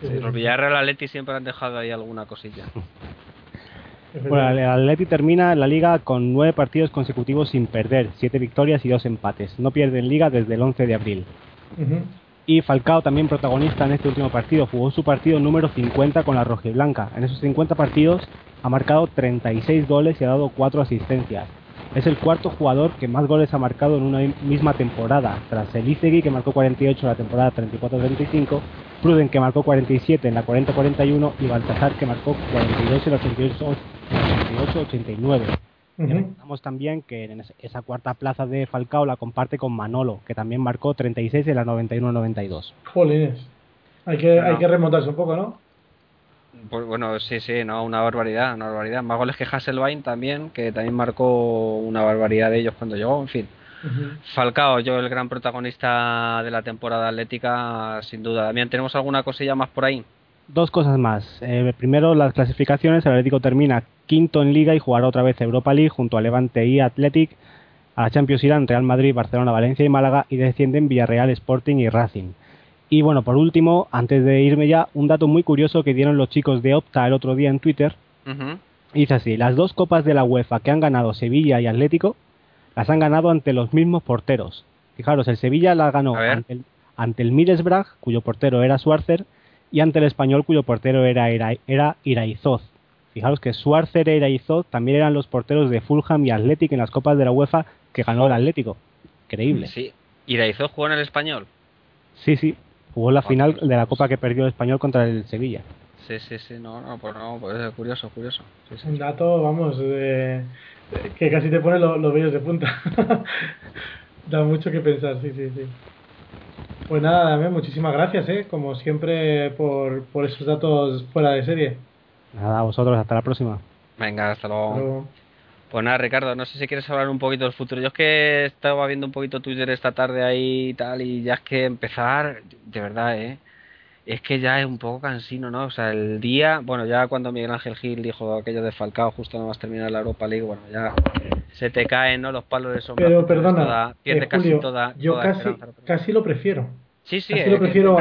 los Villarreal Atleti siempre han dejado ahí alguna cosilla. Bueno, el Atleti termina la liga con nueve partidos consecutivos sin perder, siete victorias y dos empates. No pierde en liga desde el 11 de abril. Y Falcao, también protagonista en este último partido, jugó su partido número 50 con la rojiblanca. En esos 50 partidos ha marcado 36 goles y ha dado 4 asistencias. Es el cuarto jugador que más goles ha marcado en una misma temporada, tras Elizegui que marcó 48 en la temporada 34-35, Pruden que marcó 47 en la 40-41 y Baltasar que marcó 42 en la 88 89 Uh también que en esa cuarta plaza de Falcao la comparte con Manolo, que también marcó 36 en la 91-92. Jolines. Hay que, hay que remontarse un poco, ¿no? Pues bueno, sí, sí, no, una barbaridad, una barbaridad. Más goles que Hasselbein también, que también marcó una barbaridad de ellos cuando llegó, en fin. Falcao, yo el gran protagonista de la temporada atlética, sin duda. También tenemos alguna cosilla más por ahí. Dos cosas más. Eh, primero, las clasificaciones. El Atlético termina quinto en Liga y jugará otra vez Europa League junto a Levante y Athletic. A la Champions irán Real Madrid, Barcelona, Valencia y Málaga y descienden Villarreal, Sporting y Racing. Y bueno, por último, antes de irme ya, un dato muy curioso que dieron los chicos de Opta el otro día en Twitter. Dice así, las dos copas de la UEFA que han ganado Sevilla y Atlético las han ganado ante los mismos porteros. Fijaros, el Sevilla la ganó ante el, ante el Middlesbrough, cuyo portero era Schwarzer, y ante el Español, cuyo portero era, era, era Iraizoz. Fijaros que Schwarzer e Iraizoz también eran los porteros de Fulham y Athletic en las copas de la UEFA que ganó el Atlético. Increíble. Sí. ¿Iraizoz jugó en el Español? Sí, sí. Jugó la final de la Copa que perdió el Español contra el Sevilla. Sí, sí, sí, no, no, pues no, pues es curioso, curioso. Un dato, vamos, que casi te pone los vellos de punta. da mucho que pensar, sí, sí, sí. Pues nada, Damián, muchísimas gracias, ¿eh? como siempre, por, por esos datos fuera de serie. Nada, a vosotros, hasta la próxima. Venga, hasta luego. Pues nada, Ricardo, no sé si quieres hablar un poquito del futuro. Yo es que estaba viendo un poquito Twitter esta tarde ahí y tal, y ya es que empezar, de verdad, ¿eh? Es que ya es un poco cansino, ¿no? O sea, el día, bueno, ya cuando Miguel Ángel Gil dijo aquello de Falcao justo nada más terminar la Europa League, bueno, ya se te caen, ¿no? Los palos de sombra. Pero perdona, eh, casi toda, yo casi, casi lo prefiero. Sí, sí, eh, prefiero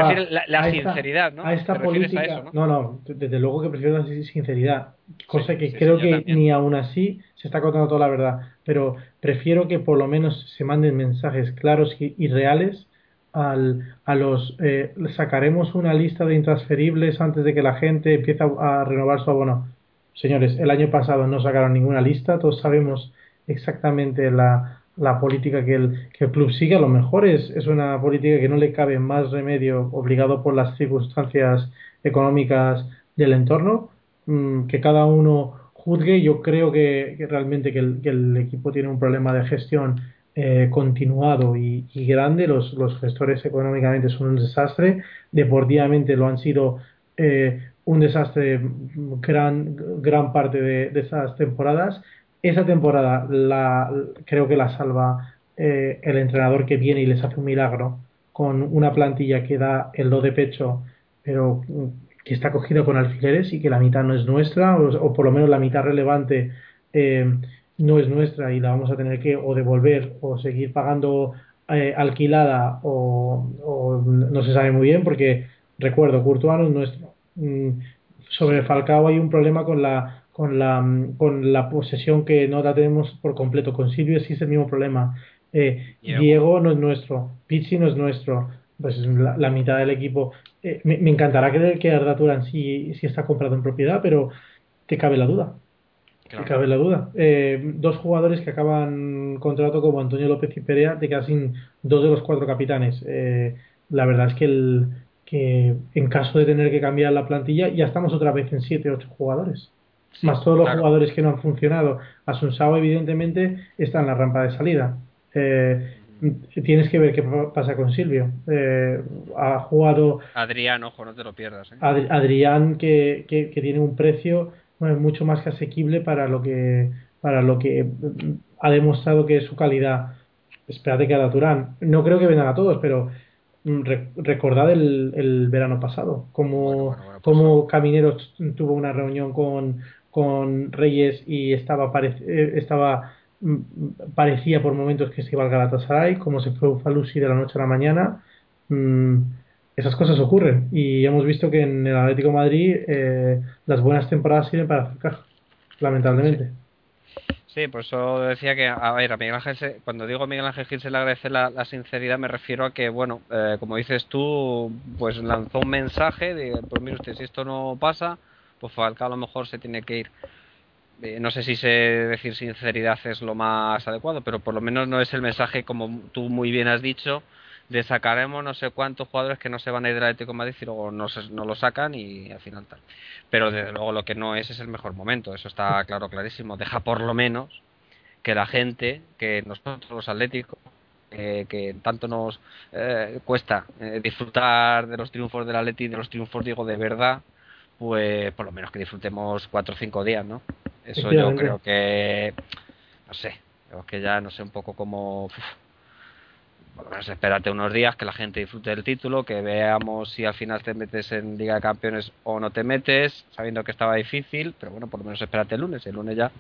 la, sinceridad, ¿no? A esta política. ¿no? ¿no? desde luego que prefiero la sinceridad, cosa que creo que ni aún así se está contando toda la verdad, pero prefiero que por lo menos se manden mensajes claros y, reales al, a los eh, sacaremos una lista de intransferibles antes de que la gente empiece a, renovar su abono. señores, el año pasado no sacaron ninguna lista, todos sabemos exactamente la, la política que el, club sigue. A lo mejor es, es una política que no le cabe más remedio obligado por las circunstancias económicas del entorno, mm, que cada uno juzgue. Yo creo que, realmente que el, equipo tiene un problema de gestión eh, continuado y, grande. Los, gestores económicamente son un desastre. Deportivamente lo han sido eh, un desastre gran, gran parte de, de esas temporadas. Esa temporada la, creo que la salva eh, el entrenador que viene y les hace un milagro con una plantilla que da el do de pecho, pero que está cogida con alfileres y que la mitad no es nuestra, o, por lo menos la mitad relevante eh, no es nuestra y la vamos a tener que o devolver o seguir pagando eh, alquilada o, no se sabe muy bien porque recuerdo, Courtois no es nuestro. Mm, sobre Falcao hay un problema con la con la con la posesión que no la tenemos por completo. Con Silvio es el mismo problema. Eh, Diego no es nuestro, Pizzi no es nuestro, pues la, mitad del equipo. Eh, me, encantará creer que Arda Turán sí, sí, está comprado en propiedad, pero te cabe la duda. Te cabe la duda. Eh, dos jugadores que acaban contrato como Antonio López y Perea te quedan sin dos de los cuatro capitanes. Eh, la verdad es que, el, que en caso de tener que cambiar la plantilla ya estamos otra vez en siete ocho jugadores. más todos los jugadores que no han funcionado. Asunsao evidentemente está en la rampa de salida. Eh, tienes que ver qué pasa con Silvio. Eh, ha jugado. Adrián, ojo, no te lo pierdas. ¿eh? Adrián, que, que, tiene un precio mucho más que asequible para lo que, para lo que ha demostrado que es su calidad. Espérate que a Turán. No creo que vengan a todos, pero mm, recordad el, el, verano pasado, como, como Camineros tuvo una reunión con, con Reyes y estaba, eh, estaba parecía por momentos que se iba al Galatasaray, como se fue Falusi de la noche a la mañana. Mm, esas cosas ocurren y hemos visto que en el Atlético Madrid eh, las buenas temporadas sirven para acercar, lamentablemente. Sí. por eso decía que, a ver, a Miguel Ángel, cuando digo Miguel Ángel Gil se le agradece la, sinceridad, me refiero a que, bueno, eh, como dices tú, pues lanzó un mensaje de, pues mire usted, si esto no pasa, pues Falcao a lo mejor se tiene que ir. Eh, no sé si sé decir sinceridad es lo más adecuado, pero por lo menos no es el mensaje, como tú muy bien has dicho, de sacaremos no sé cuántos jugadores que no se van a ir del Atlético de Madrid y luego no, no lo sacan y al final tal. Pero desde luego lo que no es es el mejor momento, eso está claro, clarísimo. Deja por lo menos que la gente, que nosotros los atléticos, que tanto nos eh, cuesta eh, disfrutar de los triunfos del Atleti, de los triunfos digo de verdad, pues por lo menos que disfrutemos cuatro o cinco días, ¿no? Eso yo creo que, no sé, creo que ya no sé un poco como... Vamos a espérate unos días que la gente disfrute del título, que veamos si al final te metes en Liga de Campeones o no te metes, sabiendo que estaba difícil, pero bueno, por lo menos espérate el lunes, el lunes ya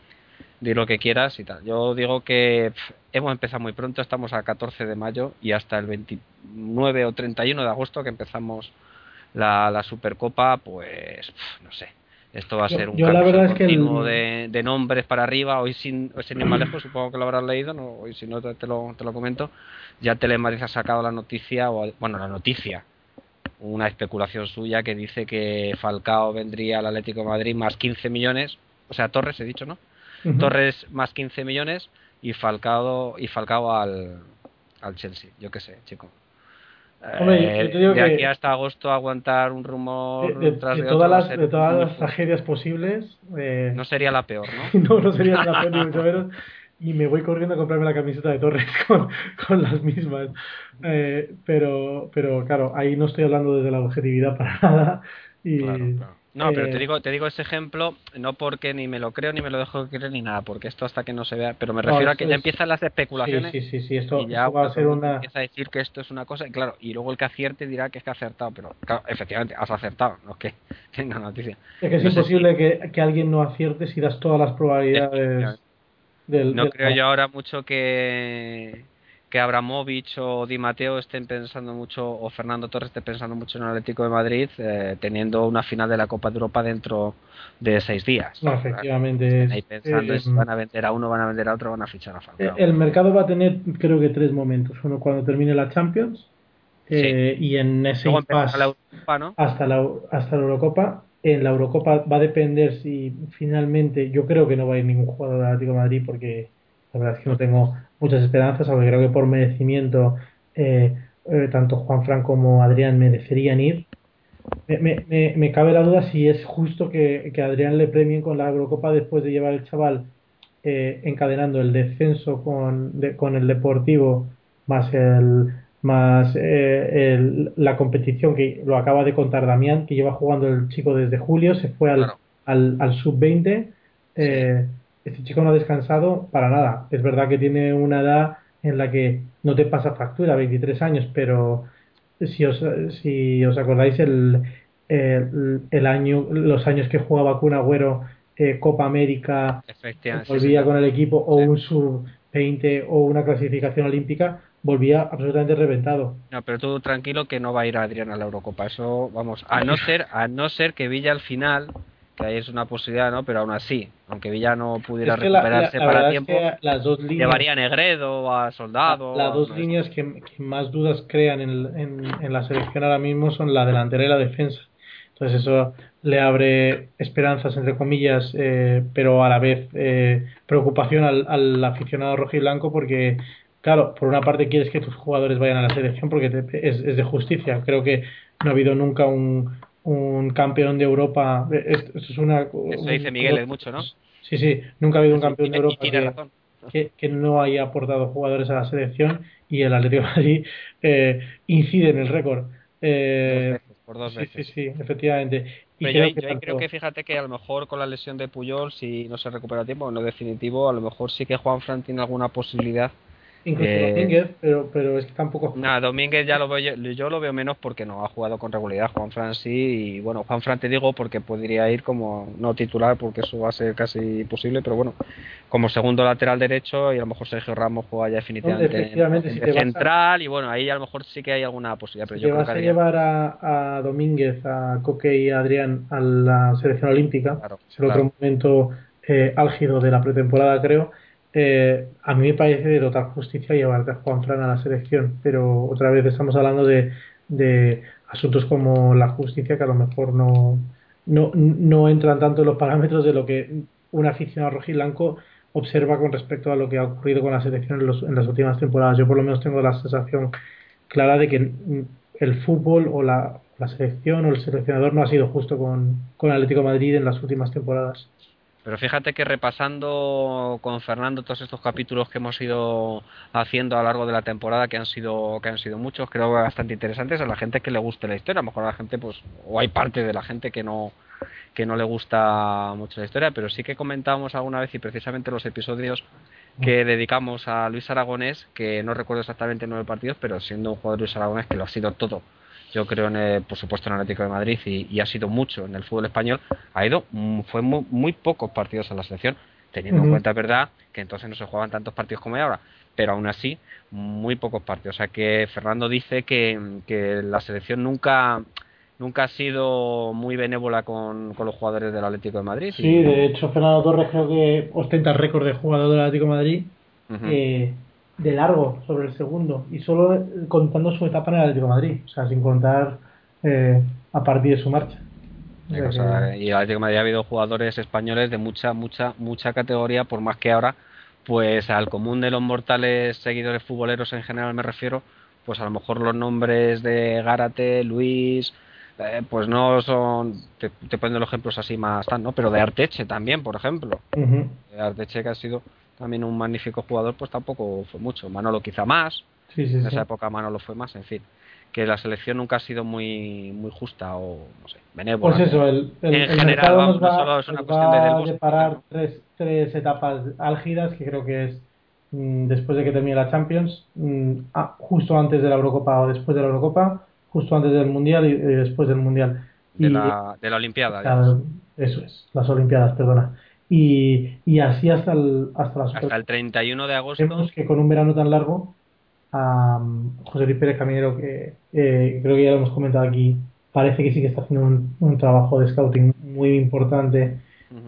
di lo que quieras y tal. Yo digo que hemos empezado muy pronto, estamos a 14 de mayo y hasta el 29 o 31 de agosto que empezamos la, la Supercopa, pues no sé, esto va a ser un continuo de, nombres para arriba. Hoy sin, hoy sin ir más lejos, supongo que lo habrás leído, no, hoy si no te lo, te lo comento. Ya Telemadrid ha sacado la noticia, o, bueno, la noticia, una especulación suya que dice que Falcao vendría al Atlético de Madrid más 15 millones, o sea, Torres he dicho, ¿no? Torres más 15 millones y Falcao, y Falcao al, al Chelsea, yo qué sé, chico. Eh, de aquí hasta agosto aguantar un rumor de, todas, las, de todas las tragedias posibles eh, no sería la peor no no no sería la peor ni mucho menos. Y me voy corriendo a comprarme la camiseta de Torres con, con las mismas. Eh, pero pero claro ahí no estoy hablando desde la objetividad para nada. Y no, pero te eh, digo, te digo ese ejemplo no porque ni me lo creo ni me lo dejo creer ni nada, porque esto hasta que no se vea, pero me refiero a que ya empiezan las especulaciones. Sí, sí, sí, esto, y ya va a ser una. Empieza a decir que esto es una cosa, y claro, y luego el que acierte dirá que es que ha acertado, pero claro, efectivamente has acertado, no es que tenga noticia. Es que es imposible que, que, alguien no acierte si das todas las probabilidades. Del, no creo yo ahora mucho que que Abramovich o Di Matteo estén pensando mucho, o Fernando Torres esté pensando mucho en el Atlético de Madrid, eh, teniendo una final de la Copa de Europa dentro de seis días. No, efectivamente. Ahí pensando si van a vender a uno, van a vender a otro, van a fichar a Falcao. El mercado va a tener, creo que, tres momentos. Uno cuando termine la Champions, eh, y en ese impasse, la Europa, ¿no? hasta, la, hasta la Eurocopa, en la Eurocopa va a depender si finalmente, yo creo que no va a ir ningún jugador del Atlético de Madrid porque la verdad es que no tengo muchas esperanzas, aunque creo que por merecimiento eh, eh, tanto Juan Fran como Adrián merecerían ir. Me, me, me, cabe la duda si es justo que, que Adrián le premien con la Eurocopa después de llevar el chaval eh, encadenando el descenso con, con el Deportivo más el más eh, la competición que lo acaba de contar Damián, que lleva jugando el chico desde julio, se fue al, al, al sub-20. Eh, este chico no ha descansado para nada. Es verdad que tiene una edad en la que no te pasa factura, 23 años, pero si os, si os acordáis el, el, año, los años que jugaba Kun Agüero, eh, Copa América, volvía con el equipo, o un sub-20 o una clasificación olímpica, volvía absolutamente reventado. No, pero tú tranquilo que no va a ir Adrián a la Eurocopa. Eso, vamos, a no ser, a no ser que Villa al final, que ahí es una posibilidad, ¿no? Pero aún así, aunque Villa no pudiera recuperarse para tiempo, las dos líneas, llevaría a Negredo, a Soldado. las dos líneas que, más dudas crean en, en, en, la selección ahora mismo son la delantera y la defensa. Entonces eso le abre esperanzas, entre comillas, eh, pero a la vez eh, preocupación al, al aficionado rojo y blanco porque claro, por una parte quieres que tus jugadores vayan a la selección porque es, es, de justicia. Creo que no ha habido nunca un, un campeón de Europa. Esto, es una. Eso dice Miguel, es mucho, ¿no? Sí, sí, nunca ha habido un campeón de Europa que, que, no haya aportado jugadores a la selección y el Atlético de Madrid eh, incide en el récord. Eh, por dos veces. Sí, sí, sí, efectivamente. Pero yo, creo, que creo que fíjate que a lo mejor con la lesión de Puyol, si no se recupera a tiempo, en lo definitivo, a lo mejor sí que Juan Fran tiene alguna posibilidad Incluso eh, Domínguez, pero, pero es que tampoco. Nada, Domínguez ya lo veo yo, lo veo menos porque no ha jugado con regularidad. Juan Fran sí, y bueno, Juan Fran te digo porque podría ir como no titular porque eso va a ser casi imposible, pero bueno, como segundo lateral derecho y a lo mejor Sergio Ramos juega ya definitivamente central y bueno, ahí a lo mejor sí que hay alguna posibilidad. Pero si yo vas a llevar a, a, Domínguez, a Coque y a Adrián a la selección olímpica, es el otro momento eh, álgido de la pretemporada, creo eh, a mí me parece de total justicia llevarte a Juan Fran a la selección, pero otra vez estamos hablando de, de asuntos como la justicia que a lo mejor no, no, no entran tanto en los parámetros de lo que un aficionado rojiblanco observa con respecto a lo que ha ocurrido con la selección en, los, en las últimas temporadas. Yo por lo menos tengo la sensación clara de que el fútbol o la, la selección o el seleccionador no ha sido justo con, con Atlético Madrid en las últimas temporadas. Pero fíjate que repasando con Fernando todos estos capítulos que hemos ido haciendo a lo largo de la temporada, que han sido que han sido muchos, creo bastante interesantes a la gente que le guste la historia. A lo mejor a la gente, pues, o hay parte de la gente que no que no le gusta mucho la historia, pero sí que comentábamos alguna vez y precisamente los episodios que dedicamos a Luis Aragonés, que no recuerdo exactamente nueve partidos, pero siendo un jugador Luis Aragonés que lo ha sido todo yo creo, en por supuesto, en el Atlético de Madrid y, ha sido mucho en el fútbol español, ha ido, mm, fue muy, pocos partidos a la selección, teniendo en cuenta, es verdad, que entonces no se jugaban tantos partidos como hay ahora, pero aún así, muy pocos partidos. O sea que Fernando dice que, que la selección nunca nunca ha sido muy benévola con, con los jugadores del Atlético de Madrid. Sí, de hecho Fernando Torres creo que ostenta el récord de jugador del Atlético de Madrid de largo sobre el segundo y solo contando su etapa en el Atlético de Madrid, o sea, sin contar eh, a partir de su marcha. y el Atlético de Madrid ha habido jugadores españoles de mucha, mucha, mucha categoría, por más que ahora, pues al común de los mortales seguidores futboleros en general me refiero, pues a lo mejor los nombres de Gárate, Luis, eh, pues no son, te, te ponen los ejemplos así más tan, ¿no? Pero de Arteche también, por ejemplo. De Arteche que ha sido también un magnífico jugador, pues tampoco fue mucho. Manolo quizá más, en esa época Manolo fue más, en fin. Que la selección nunca ha sido muy muy justa o, no sé, benévola. Pues eso, el, en general, vamos, no solo es una cuestión de parar tres, tres etapas álgidas, que creo que es mm, después de que termine la Champions, mm, justo antes de la Eurocopa o después de la Eurocopa, justo antes del Mundial y, después del Mundial. De, la, de la Olimpiada. eso es, las Olimpiadas, perdona. Y, y así hasta el, hasta, hasta el 31 de agosto. Vemos que con un verano tan largo, a José Luis Pérez Caminero, que eh, creo que ya lo hemos comentado aquí, parece que sí que está haciendo un, un trabajo de scouting muy importante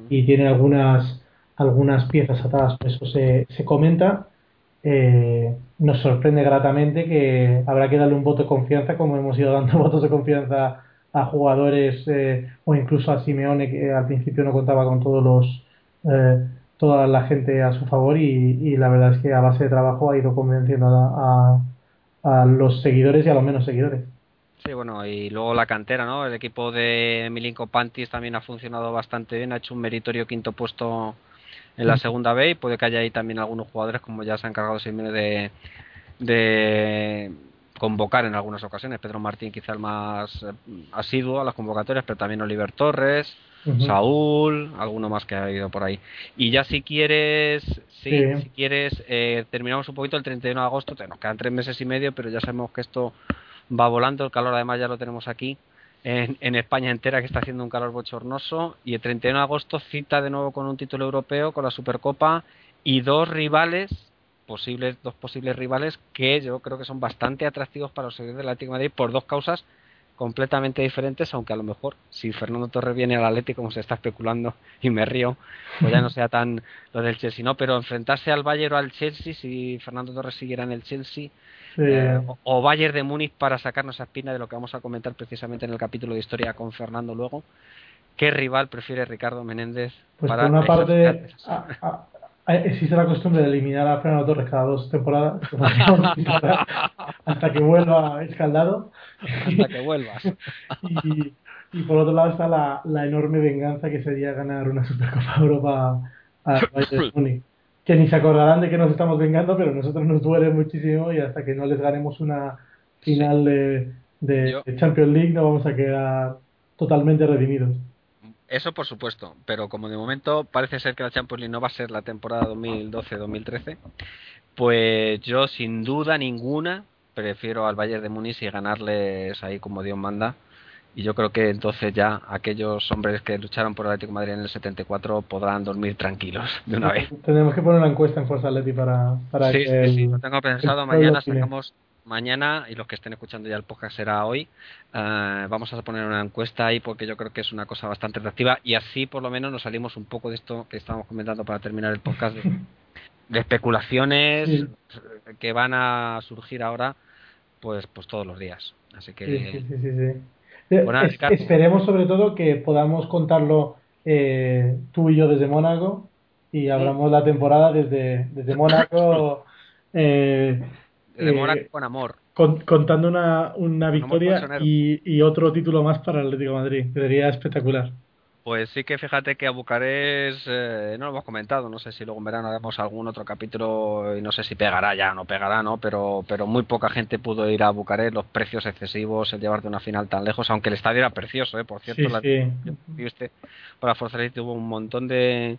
y tiene algunas algunas piezas atadas, por eso se, se comenta. Eh, nos sorprende gratamente que habrá que darle un voto de confianza, como hemos ido dando votos de confianza a jugadores eh, o incluso a Simeone que al principio no contaba con todos los eh, toda la gente a su favor y, la verdad es que a base de trabajo ha ido convenciendo a, a, los seguidores y a los menos seguidores. Sí, bueno, y luego la cantera, ¿no? El equipo de Milinko Pantis también ha funcionado bastante bien, ha hecho un meritorio quinto puesto en la segunda B y puede que haya ahí también algunos jugadores como ya se han encargado Simeone de, de convocar en algunas ocasiones. Pedro Martín quizá el más eh, asiduo a las convocatorias, pero también Oliver Torres, Saúl, alguno más que ha ido por ahí. Y ya si quieres, sí, si quieres, eh, terminamos un poquito el 31 de agosto, nos quedan tres meses y medio, pero ya sabemos que esto va volando, el calor además ya lo tenemos aquí. En, en, España entera que está haciendo un calor bochornoso y el 31 de agosto cita de nuevo con un título europeo, con la Supercopa y dos rivales posibles dos posibles rivales que yo creo que son bastante atractivos para los seguidores del Atlético de Madrid por dos causas completamente diferentes, aunque a lo mejor si Fernando Torres viene al Atlético como se está especulando y me río, pues ya no sea tan lo del Chelsea, ¿no? Pero enfrentarse al Bayern o al Chelsea, si Fernando Torres siguiera en el Chelsea, eh, o, Bayern de Múnich para sacarnos a espina de lo que vamos a comentar precisamente en el capítulo de historia con Fernando luego, ¿qué rival prefiere Ricardo Menéndez? Pues para por una parte, existe la costumbre de eliminar a Fernando Torres cada dos temporadas hasta que vuelva escaldado. Hasta que vuelvas. y, y, por otro lado está la, la, enorme venganza que sería ganar una Supercopa Europa a Bayern Que ni se acordarán de que nos estamos vengando, pero a nosotros nos duele muchísimo y hasta que no les ganemos una final de, de Champions League no vamos a quedar totalmente redimidos. Eso por supuesto, pero como de momento parece ser que la Champions League no va a ser la temporada 2012-2013, pues yo sin duda ninguna prefiero al Bayern de Múnich y ganarles ahí como Dios manda. Y yo creo que entonces ya aquellos hombres que lucharon por el Atlético de Madrid en el 74 podrán dormir tranquilos de una vez. Tenemos que poner una encuesta en Forza Atleti para, para sí, sí, sí, lo tengo pensado. Mañana sacamos mañana y los que estén escuchando ya el podcast será hoy. Eh, vamos a poner una encuesta ahí porque yo creo que es una cosa bastante atractiva y así por lo menos nos salimos un poco de esto que estábamos comentando para terminar el podcast de, especulaciones que van a surgir ahora pues pues todos los días. Así que esperemos sobre todo que podamos contarlo eh, tú y yo desde Mónaco y abramos la temporada desde, desde Mónaco. Eh, de con amor. contando una, una victoria y, y, otro título más para el Atlético de Madrid. Sería espectacular. Pues sí que fíjate que a Bucarest eh, no lo hemos comentado, no sé si luego en verano haremos algún otro capítulo y no sé si pegará ya o no pegará, ¿no? Pero, pero muy poca gente pudo ir a Bucarest, los precios excesivos, el llevarte una final tan lejos, aunque el estadio era precioso, ¿eh? Por cierto, la, Este, para Forza tuvo un montón de,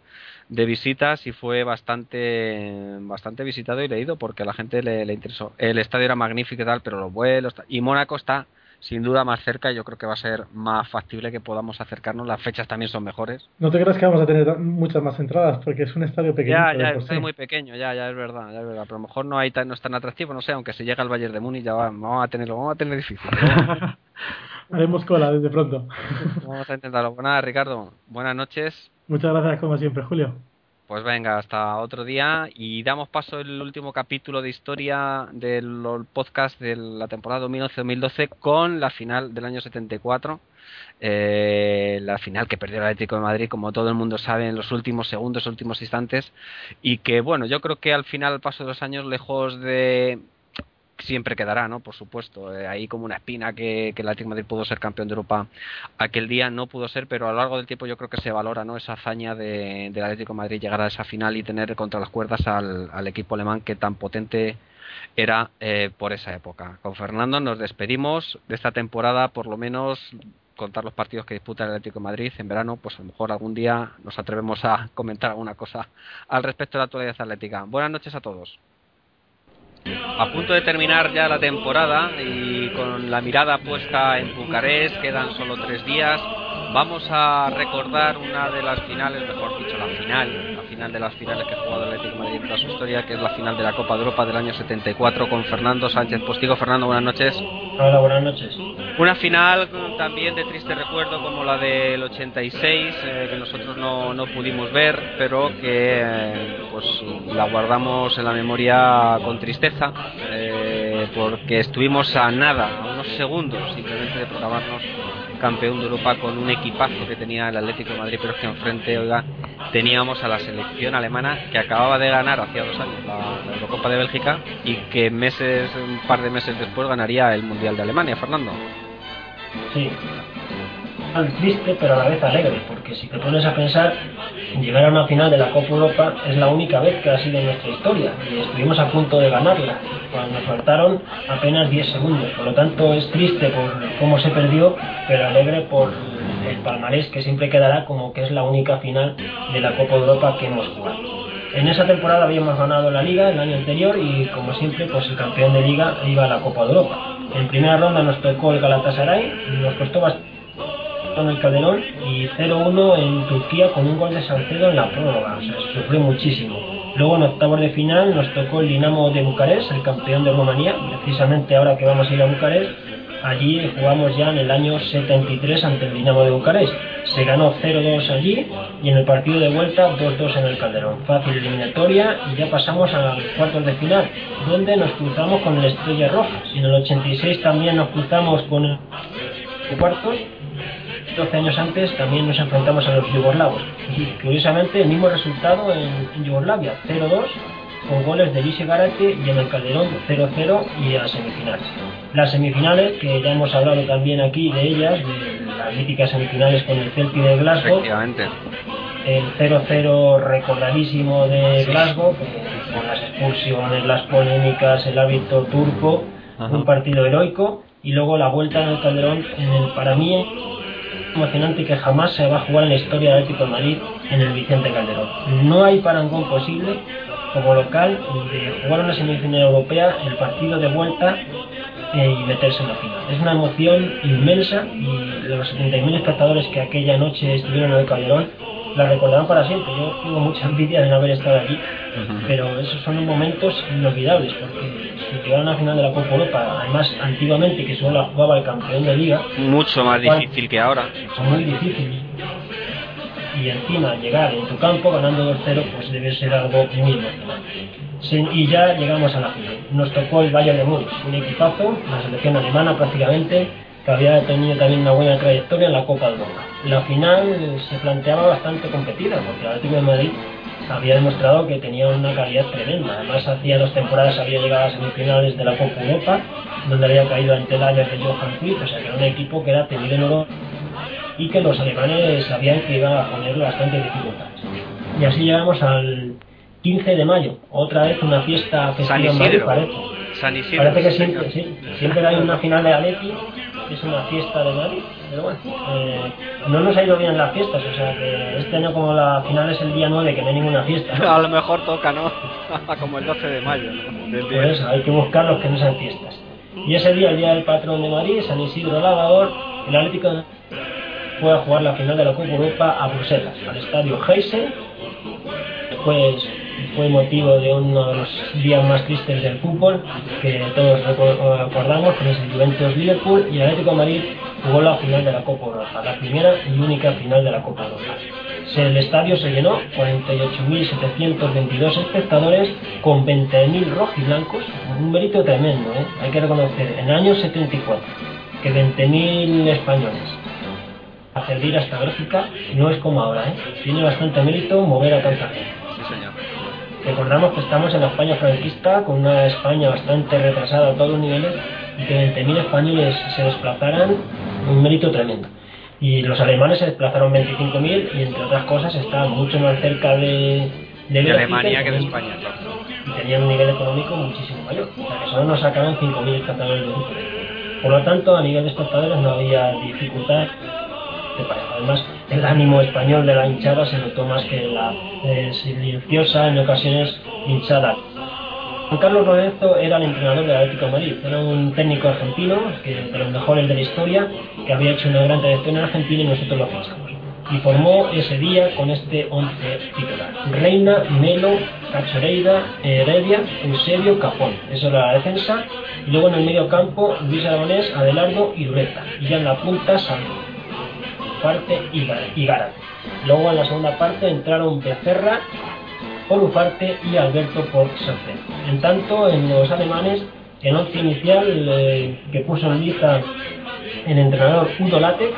de visitas y fue bastante bastante visitado y leído porque a la gente le, le interesó. El estadio era magnífico y tal, pero los vuelos... Y Mónaco está sin duda más cerca yo creo que va a ser más factible que podamos acercarnos. Las fechas también son mejores. No te creas que vamos a tener muchas más entradas porque es un estadio pequeño. Ya, ya, es muy pequeño, ya, ya es verdad, ya es verdad. Pero a lo mejor no, hay tan, no es tan atractivo, no sé, aunque se llega al Bayern de Múnich ya vamos a tenerlo, vamos a tener difícil. Haremos cola desde pronto. vamos a intentarlo. Bueno, Ricardo, buenas noches. Muchas gracias como siempre, Julio. Pues venga, hasta otro día y damos paso al último capítulo de historia del podcast de la temporada 2011-2012 con la final del año 74. Eh, la final que perdió el Atlético de Madrid, como todo el mundo sabe, en los últimos segundos, últimos instantes, y que bueno, yo creo que al final, al paso de los años, lejos de siempre quedará, ¿no? Por supuesto, eh, ahí como una espina que, el Atlético Madrid pudo ser campeón de Europa aquel día no pudo ser, pero a lo largo del tiempo yo creo que se valora, ¿no? Esa hazaña de, del Atlético Madrid llegar a esa final y tener contra las cuerdas al, al equipo alemán que tan potente era eh, por esa época. Con Fernando nos despedimos de esta temporada, por lo menos contar los partidos que disputa el Atlético Madrid en verano, pues a lo mejor algún día nos atrevemos a comentar alguna cosa al respecto de la actualidad atlética. Buenas noches a todos a punto de terminar ya la temporada y con la mirada puesta en Bucarest, quedan solo tres días. Vamos a recordar una de las finales, mejor dicho, la final, la final de las finales que ha jugado el Atlético Madrid en toda su historia, que es la final de la Copa de Europa del año 74 con Fernando Sánchez Postigo. Fernando, buenas noches. Hola, buenas noches. Una final también de triste recuerdo como la del 86, eh, que nosotros no, no, pudimos ver, pero que eh, pues la guardamos en la memoria con tristeza, eh, porque estuvimos a nada, a unos segundos simplemente de programarnos campeón de Europa con un equipazo que tenía el Atlético de Madrid, pero es que enfrente, teníamos a la selección alemana que acababa de ganar hacía dos años la, Eurocopa de Bélgica y que meses, un par de meses después ganaría el Mundial de Alemania, Fernando. Sí, triste pero a la vez alegre, porque si te pones a pensar, llegar a una final de la Copa Europa es la única vez que ha sido en nuestra historia y estuvimos a punto de ganarla, cuando nos faltaron apenas 10 segundos. Por lo tanto, es triste por cómo se perdió, pero alegre por el palmarés que siempre quedará como que es la única final de la Copa Europa que hemos jugado. En esa temporada habíamos ganado la Liga el año anterior y como siempre pues el campeón de Liga iba a la Copa de Europa. En primera ronda nos tocó el Galatasaray, nos costó bastante en el Calderón y 0-1 en Turquía con un gol de Salcedo en la prórroga, o sea, sufrió muchísimo. Luego en octavos de final nos tocó el Dinamo de Bucarest, el campeón de Rumanía, precisamente ahora que vamos a ir a Bucarest, allí jugamos ya en el año 73 ante el Dinamo de Bucarest. Se ganó 0-2 allí y en el partido de vuelta 2-2 en el Calderón. Fácil eliminatoria y ya pasamos a los cuartos de final, donde nos cruzamos con el Estrella Roja. Y en el 86 también nos cruzamos con el cuartos 12 años antes también nos enfrentamos a los yugoslavos. Y curiosamente el mismo resultado en, Yugoslavia, 0-2, con goles de Luis Garate y en el Calderón 0-0 y a semifinales. Las semifinales, que ya hemos hablado también aquí de ellas, de las míticas semifinales con el Celtic de Glasgow. El 0-0 recordadísimo de Glasgow, con las expulsiones, las polémicas, el hábito turco, un partido heroico. Y luego la vuelta en el Calderón, en el, para mí, emocionante que jamás se va a jugar en la historia del Atlético de Madrid en el Vicente Calderón. No hay parangón posible como local de jugar una semifinal europea, el partido de vuelta eh, y meterse en la final. Es una emoción inmensa y los 70.000 espectadores que aquella noche estuvieron en el Calderón la recordarán para siempre. Yo tengo mucha envidia de no haber estado allí, pero esos son momentos inolvidables porque si llegar a una final de la Copa Europa, además antiguamente que solo la jugaba el campeón de liga, mucho más difícil que ahora. Muy difícil. Y encima llegar en tu campo ganando 2-0, pues debe ser algo muy emocionante. y ya llegamos a la final. Nos tocó el Bayern de Múnich, un equipazo, la selección alemana prácticamente, que había tenido también una buena trayectoria en la Copa de Europa. La final se planteaba bastante competida, porque el Atlético de Madrid había demostrado que tenía una calidad tremenda. Además, hacía dos temporadas había llegado a semifinales de la Copa Europa, donde había caído ante el Ajax de Johan Cruyff, o sea que era un equipo que era tenido en oro y que los alemanes sabían que iba a ponerle bastante dificultades. Y así llegamos al 15 de mayo, otra vez una fiesta festiva en Madrid, parece. Parece que siempre, sí, siempre hay una final de Atleti es una fiesta de Madrid, pero bueno, eh, no nos ha ido bien las fiestas, o sea que este año como la final es el día 9 que no hay ninguna fiesta. A lo mejor toca, ¿no? como el 12 de mayo, ¿no? Por eso, hay que buscar los que no sean fiestas. Y ese día, el día del patrón de Madrid, San Isidro Lavador, el Atlético fue a jugar la final de la Copa Europa a Bruselas, al estadio Heisen. Después fue motivo de uno de los días más tristes del fútbol que todos recordamos, que es el Juventus Liverpool y el Atlético de Madrid jugó la final de la Copa Europa, la primera y única final de la Copa Europa. El estadio se llenó, 48.722 espectadores con 20.000 rojiblancos, un mérito tremendo, ¿eh? hay que reconocer, en el año 74, que 20.000 españoles hacer hasta Bélgica no es como ahora, ¿eh? tiene bastante mérito mover a tanta gente. Recordamos que estamos en la España franquista, con una España bastante retrasada a todos los niveles, y que 20.000 españoles se desplazaran, un mérito tremendo. Y los alemanes se desplazaron 25.000 y entre otras cosas estaban mucho más cerca de, de, Alemania que de España. Y tenían un nivel económico muchísimo mayor. O sea que solo nos sacaron 5.000 espectadores de Por lo tanto, a nivel de espectadores no había dificultad Además, el ánimo español de la hinchada se notó más que la eh, silenciosa, en ocasiones hinchada. Juan Carlos Lorenzo era el entrenador del Atlético Madrid, era un técnico argentino, que, de los mejores de la historia, que había hecho una gran trayectoria en Argentina y nosotros lo fichamos. Y formó ese día con este 11 titular. Reina, Melo, Cachoreida, Heredia, Eusebio, Cajón. Eso era la defensa. Y luego en el medio campo, Luis Aragonés, Adelardo y Dureta. Y ya en la punta, Sandro parte y Gara. Luego en la segunda parte entraron Becerra por Ufarte y Alberto por. En tanto, en los alemanes, el once inicial eh, que puso en lista el entrenador Udo Lattek,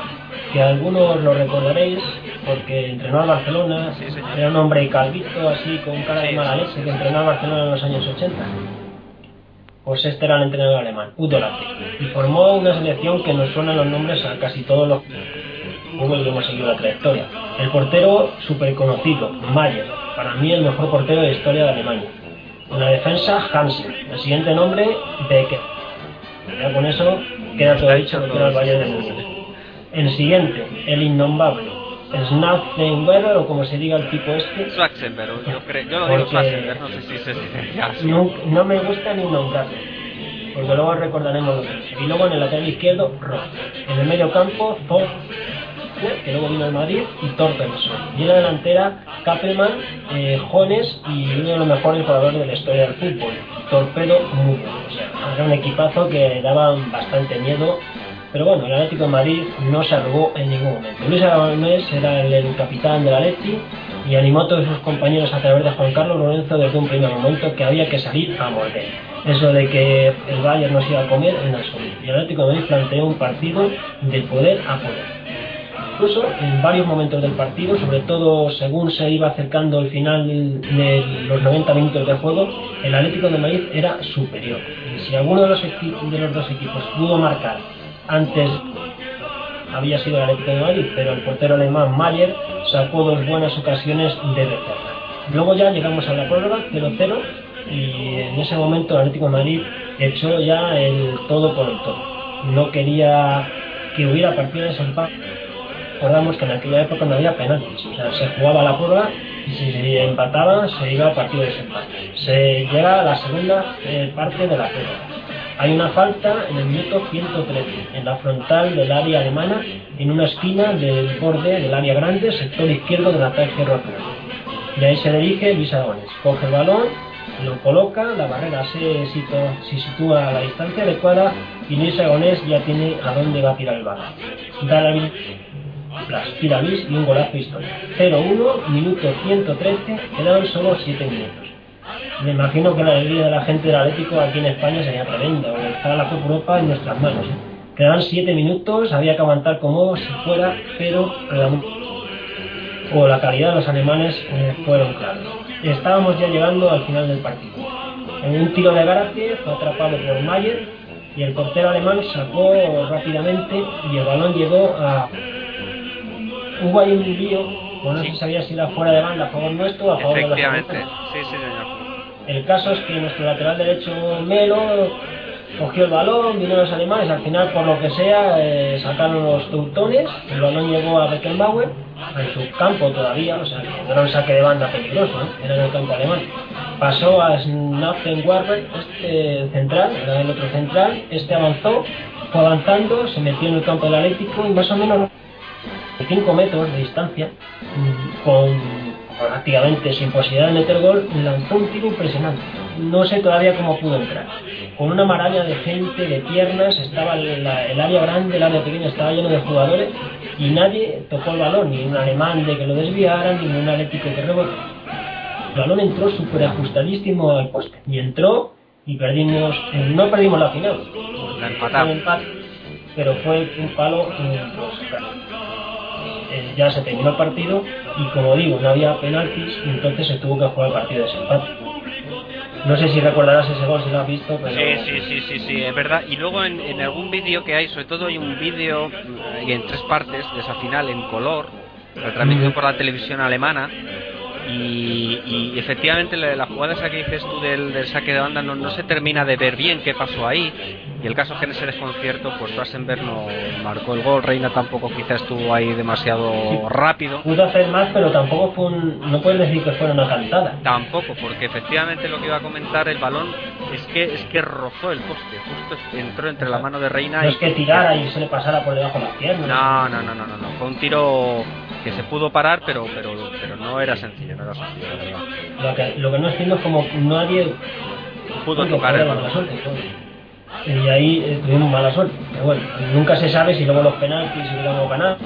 que algunos lo recordaréis porque entrenó al Barcelona, era un hombre calvito así con cara de mala leche que entrenó al Barcelona en los años 80. Pues este era el entrenador alemán, Udo Lattek, y formó una selección que nos suenan los nombres a casi todos los hemos seguido la trayectoria. El portero súper conocido, Mayer, para mí el mejor portero de la historia de Alemania. En la defensa, Hansen. El siguiente nombre, Becker. Ya con eso queda todo dicho que era el Bayern de Múnich. El siguiente, el innombrable, Schnaufenweber o como se diga el tipo este. Schwarzenberg, yo, creo, yo lo digo Schwarzenberg, no sé si se. No, no me gusta ni nombrarlo, porque luego recordaremos lo que es. Y luego en el lateral izquierdo, Roth. En el medio campo, Thor, que luego vino al Madrid, y Torbenson. Y en la delantera, Kappelmann, eh, Jones y uno de los mejores jugadores de la historia del fútbol, Torpedo Mugo. O sea, era un equipazo que daba bastante miedo pero bueno, el Atlético de Madrid no se arrugó en ningún momento. Luis Aragonés era el, el capitán del Atleti y animó a todos sus compañeros a través de Juan Carlos Lorenzo desde un primer momento que había que salir a morder. Eso de que el Bayern no iba a comer en absoluto. Y el Atlético de Madrid planteó un partido de poder a poder. Incluso en varios momentos del partido, sobre todo según se iba acercando el final de los 90 minutos de juego, el Atlético de Madrid era superior. Si alguno de los, de los dos equipos pudo marcar antes había sido el Atlético de Madrid, pero el portero alemán Mayer sacó dos buenas ocasiones de retorno. Luego ya llegamos a la prórroga 0-0 y en ese momento el Atlético de Madrid echó ya el todo por el todo. No quería que hubiera partido de desempate. Recordamos que en aquella época no había penaltis, o sea, se jugaba la prórroga y si se empataba se iba a partido de desempate. Se llega a la segunda eh, parte de la prórroga. Hay una falta en el minuto 113, en la frontal del área alemana, en una esquina del borde del área grande, sector izquierdo del ataque rojo. Y ahí se dirige Luis Aragones. Coge el balón, lo coloca, la barrera se sitúa, se sitúa a la distancia adecuada y Luis Aragonés ya tiene a dónde va a tirar el balón. Da la las tira y un golazo histórico. 0-1, minuto 113, quedaron solo 7 minutos. Me imagino que la alegría de la gente del Atlético aquí en España sería tremenda, porque estaba la Copa Europa en nuestras manos. ¿eh? Quedaban 7 minutos, había que aguantar como si fuera, pero o la calidad de los alemanes eh, fueron claros. Estábamos ya llegando al final del partido. En un tiro de garaje fue atrapado por Mayer y el portero alemán sacó rápidamente y el balón llegó a... Hubo ahí un lío, o no se sabía si era fuera de banda a favor nuestro o a favor de los sí, sí, señor. El caso es que nuestro lateral derecho Melo cogió el balón, vino los alemanes, al final por lo que sea eh, sacaron los teutones, el balón llegó a Beckenbauer, en su campo todavía, o sea que era un saque de banda peligroso, ¿eh? era en el campo alemán. Pasó a Schnappenwarber, este central, era el otro central, este avanzó, fue avanzando, se metió en el campo del Atlético y más o menos 5 metros de distancia, mm, con prácticamente sin posibilidad de meter gol, lanzó un tiro impresionante. No sé todavía cómo pudo entrar. Con una maraña de gente, de piernas, estaba la- el área grande, el área pequeña estaba lleno de jugadores y nadie tocó el balón, ni un alemán de que lo desviara, ni un atlético que rebotó. El balón entró súper ajustadísimo al poste y entró y perdimos, eh, no perdimos la final, La empatamos. pero fue un palo eh, pues. Eh, ya se terminó el partido y como digo, no había penaltis y entonces se tuvo que jugar el partido de desempate. No sé si recordarás ese gol si lo has visto, pero Sí, sí, sí, sí, sí, es verdad. Y luego en, en algún vídeo que hay, sobre todo hay un vídeo eh, en tres partes de esa final en color, retransmitido por la televisión alemana. Y, y efectivamente la, la jugada esa que dices tú del, del saque de banda no, no se termina de ver bien qué pasó ahí. Y el caso es que en ese desconcierto, pues Schwarzenberg no marcó el gol, Reina tampoco quizás estuvo ahí demasiado Sí. rápido. pudo hacer más, pero tampoco fue un, no puedes decir que fuera una cantada. Tampoco, porque efectivamente lo que iba a comentar el balón es que es que rozó el poste, justo entró entre la mano de Reina No y es que tirara y se le pasara por debajo de las piernas. No, no, no, no, no, no, fue un tiro que se pudo parar, pero pero pero no era sencillo, no era sencillo, la verdad. Lo que, lo que no entiendo es como nadie Pudo tocar fue el balón. Y ahí eh, tuvimos mala suerte. Pero bueno, nunca se sabe si luego los penaltis si hubiéramos ganado.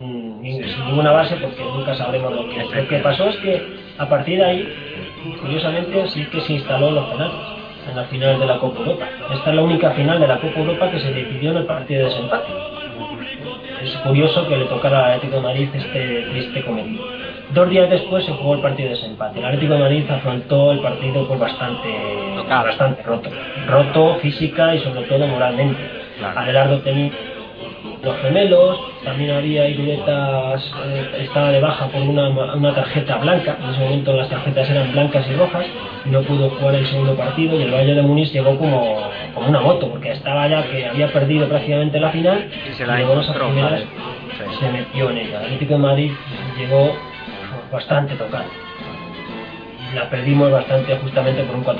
Mm, ni- sin ninguna base porque nunca sabremos lo que Lo que pasó es que a partir de ahí, curiosamente, sí que se instaló los penaltis. en la final de la Copa Europa. Esta es la única final de la Copa Europa que se decidió en el partido de desempate. Es curioso que le tocara al Atlético de Madrid este triste cometido. Dos días después se jugó el partido de desempate. El Atlético de Madrid afrontó el partido pues bastante, bastante roto. Roto física y sobre todo moralmente. Adelardo tenía los gemelos, también había Iruletas, eh, estaba de baja por una, una, tarjeta blanca, en ese momento las tarjetas eran blancas y rojas, y no pudo jugar el segundo partido y el Valle de Muniz llegó como, como una moto, porque estaba ya que había perdido prácticamente la final y se la primeras se metió en ella. El Atlético de Madrid llegó bastante tocado. La perdimos bastante justamente por un 4-0.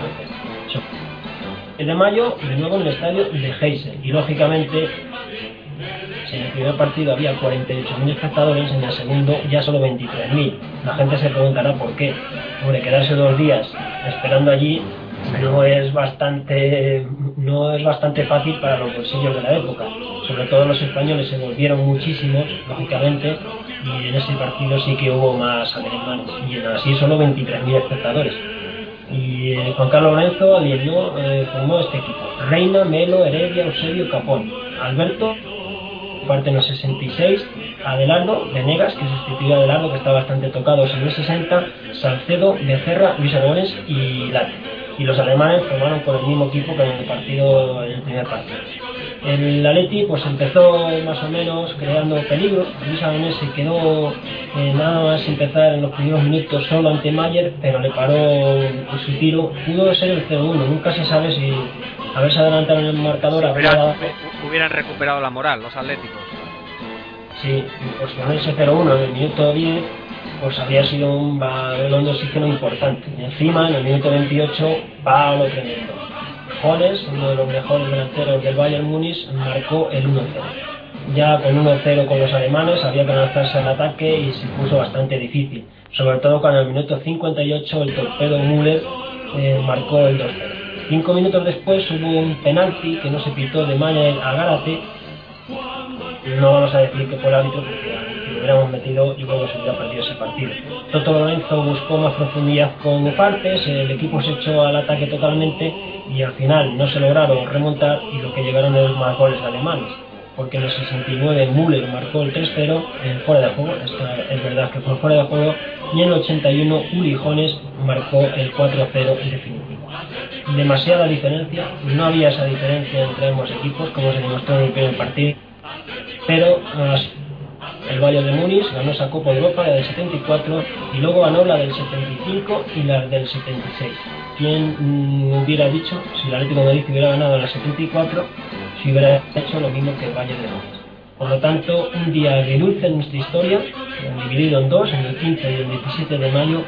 El de mayo, de nuevo en el estadio de Heysel. Y lógicamente, si en el primer partido había 48.000 espectadores, en el segundo ya solo 23.000. La gente se preguntará por qué. Hombre, quedarse dos días esperando allí no es bastante no es bastante fácil para los bolsillos de la época. Sobre todo los españoles se volvieron muchísimos, lógicamente, y en ese partido sí que hubo más alemanes. Y así solo 23.000 espectadores. Y eh, Juan Carlos Lorenzo alienó, eh, formó este equipo. Reina, Melo, Heredia, Eusebio, Capón. Alberto, parte en el 66. Adelardo, Venegas, que sustituyó a Adelardo, que está bastante tocado en el 60. Salcedo, Becerra, Luis Aragones y Lati y los alemanes formaron con el mismo equipo que en el partido en el primer partido. El Atleti pues empezó más o menos creando peligro, Luis Aragonés se quedó eh, nada más empezar en los primeros minutos solo ante Mayer, pero le paró su tiro, pudo ser el 0-1, nunca se sabe si haberse adelantado en el marcador habría... hubieran recuperado la moral los atléticos. Sí, pues con ese 0-1 en el minuto 10 pues había sido un balón de oxígeno importante. Y encima, en el minuto 28, va lo tremendo. Jones, uno de los mejores delanteros del Bayern Múnich, marcó el 1-0. Ya con 1-0 con los alemanes había que lanzarse al ataque y se puso bastante difícil. Sobre todo cuando en el minuto 58 el torpedo Müller eh, marcó el 2-0. Cinco minutos después hubo un penalti que no se pitó de Mayer a Gárate. No vamos a decir que fue el árbitro hubiéramos metido, y luego se hubiera perdido ese partido. Toto Lorenzo buscó más profundidad con partes, el equipo se echó al ataque totalmente y al final no se lograron remontar y lo que llegaron eran más goles alemanes. Porque en el 69 Müller marcó el 3-0 en fuera de juego, es verdad que fue fuera de juego, y en el 81 Uli Jones marcó el 4-0 en definitivo. Demasiada diferencia, no había esa diferencia entre ambos equipos como se demostró en el primer partido, pero el Bayern de Múnich ganó esa Copa Europa, la del 74, y luego ganó la del 75 y la del 76. ¿Quién mm, hubiera dicho, si el Atlético de Madrid hubiera ganado la 74, si hubiera hecho lo mismo que el Bayern de Múnich? Por lo tanto, un día de dulce en nuestra historia, dividido en dos, en el 15 y el 17 de mayo,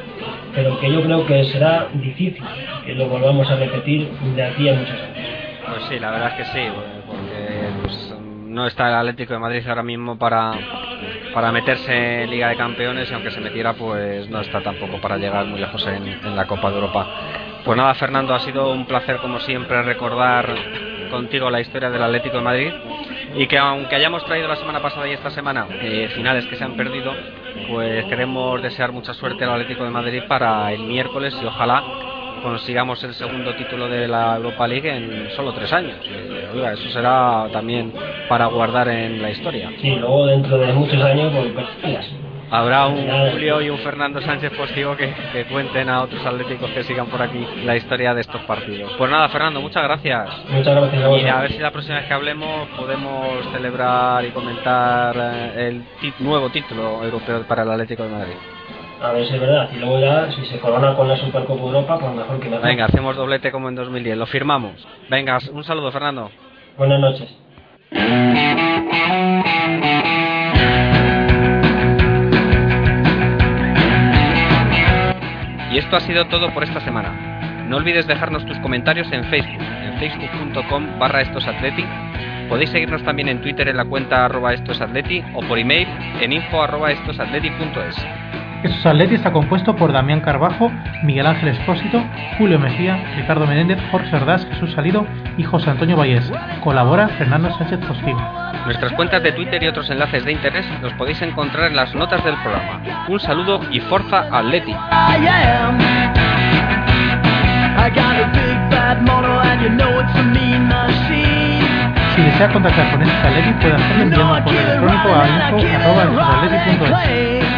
pero que yo creo que será difícil que lo volvamos a repetir de aquí a muchos años. Pues sí, la verdad es que sí, no está el Atlético de Madrid ahora mismo para, para meterse en Liga de Campeones y aunque se metiera pues no está tampoco para llegar muy lejos en, la Copa de Europa. Pues nada, Fernando, ha sido un placer como siempre recordar contigo la historia del Atlético de Madrid y que aunque hayamos traído la semana pasada y esta semana eh, finales que se han perdido, pues queremos desear mucha suerte al Atlético de Madrid para el miércoles y ojalá consigamos el segundo título de la Europa League en solo tres años. oiga, eso será también para guardar en la historia. Sí, luego dentro de muchos años, pues, Habrá un Julio y un Fernando Sánchez Postigo que, que, cuenten a otros atléticos que sigan por aquí la historia de estos partidos. Pues nada, Fernando, muchas gracias. Muchas gracias a Y a ver si la próxima vez que hablemos podemos celebrar y comentar eh, el nuevo título europeo para el Atlético de Madrid a ver si es verdad. Y luego ya, si se corona con la Supercopa Europa, pues mejor que mejor. Venga, hacemos doblete como en 2010, lo firmamos. Venga, un saludo, Fernando. Buenas noches. Y esto ha sido todo por esta semana. No olvides dejarnos tus comentarios en Facebook, en facebook.com barra estosatleti. Podéis seguirnos también en Twitter en la cuenta arroba estosatleti o por email en info arroba estosatleti.es. Esosaletti está compuesto por Damián Carbajo, Miguel Ángel Espósito, Julio Mejía, Ricardo Menéndez, Jorge Ordaz, Jesús Salido y José Antonio Vallés. Colabora Fernando Sánchez Postigo. Nuestras cuentas de Twitter y otros enlaces de interés los podéis encontrar en las notas del programa. Un saludo y forza Atleti. Si desea contactar con este Atleti puede hacerlo enviando un correo electrónico a info.es.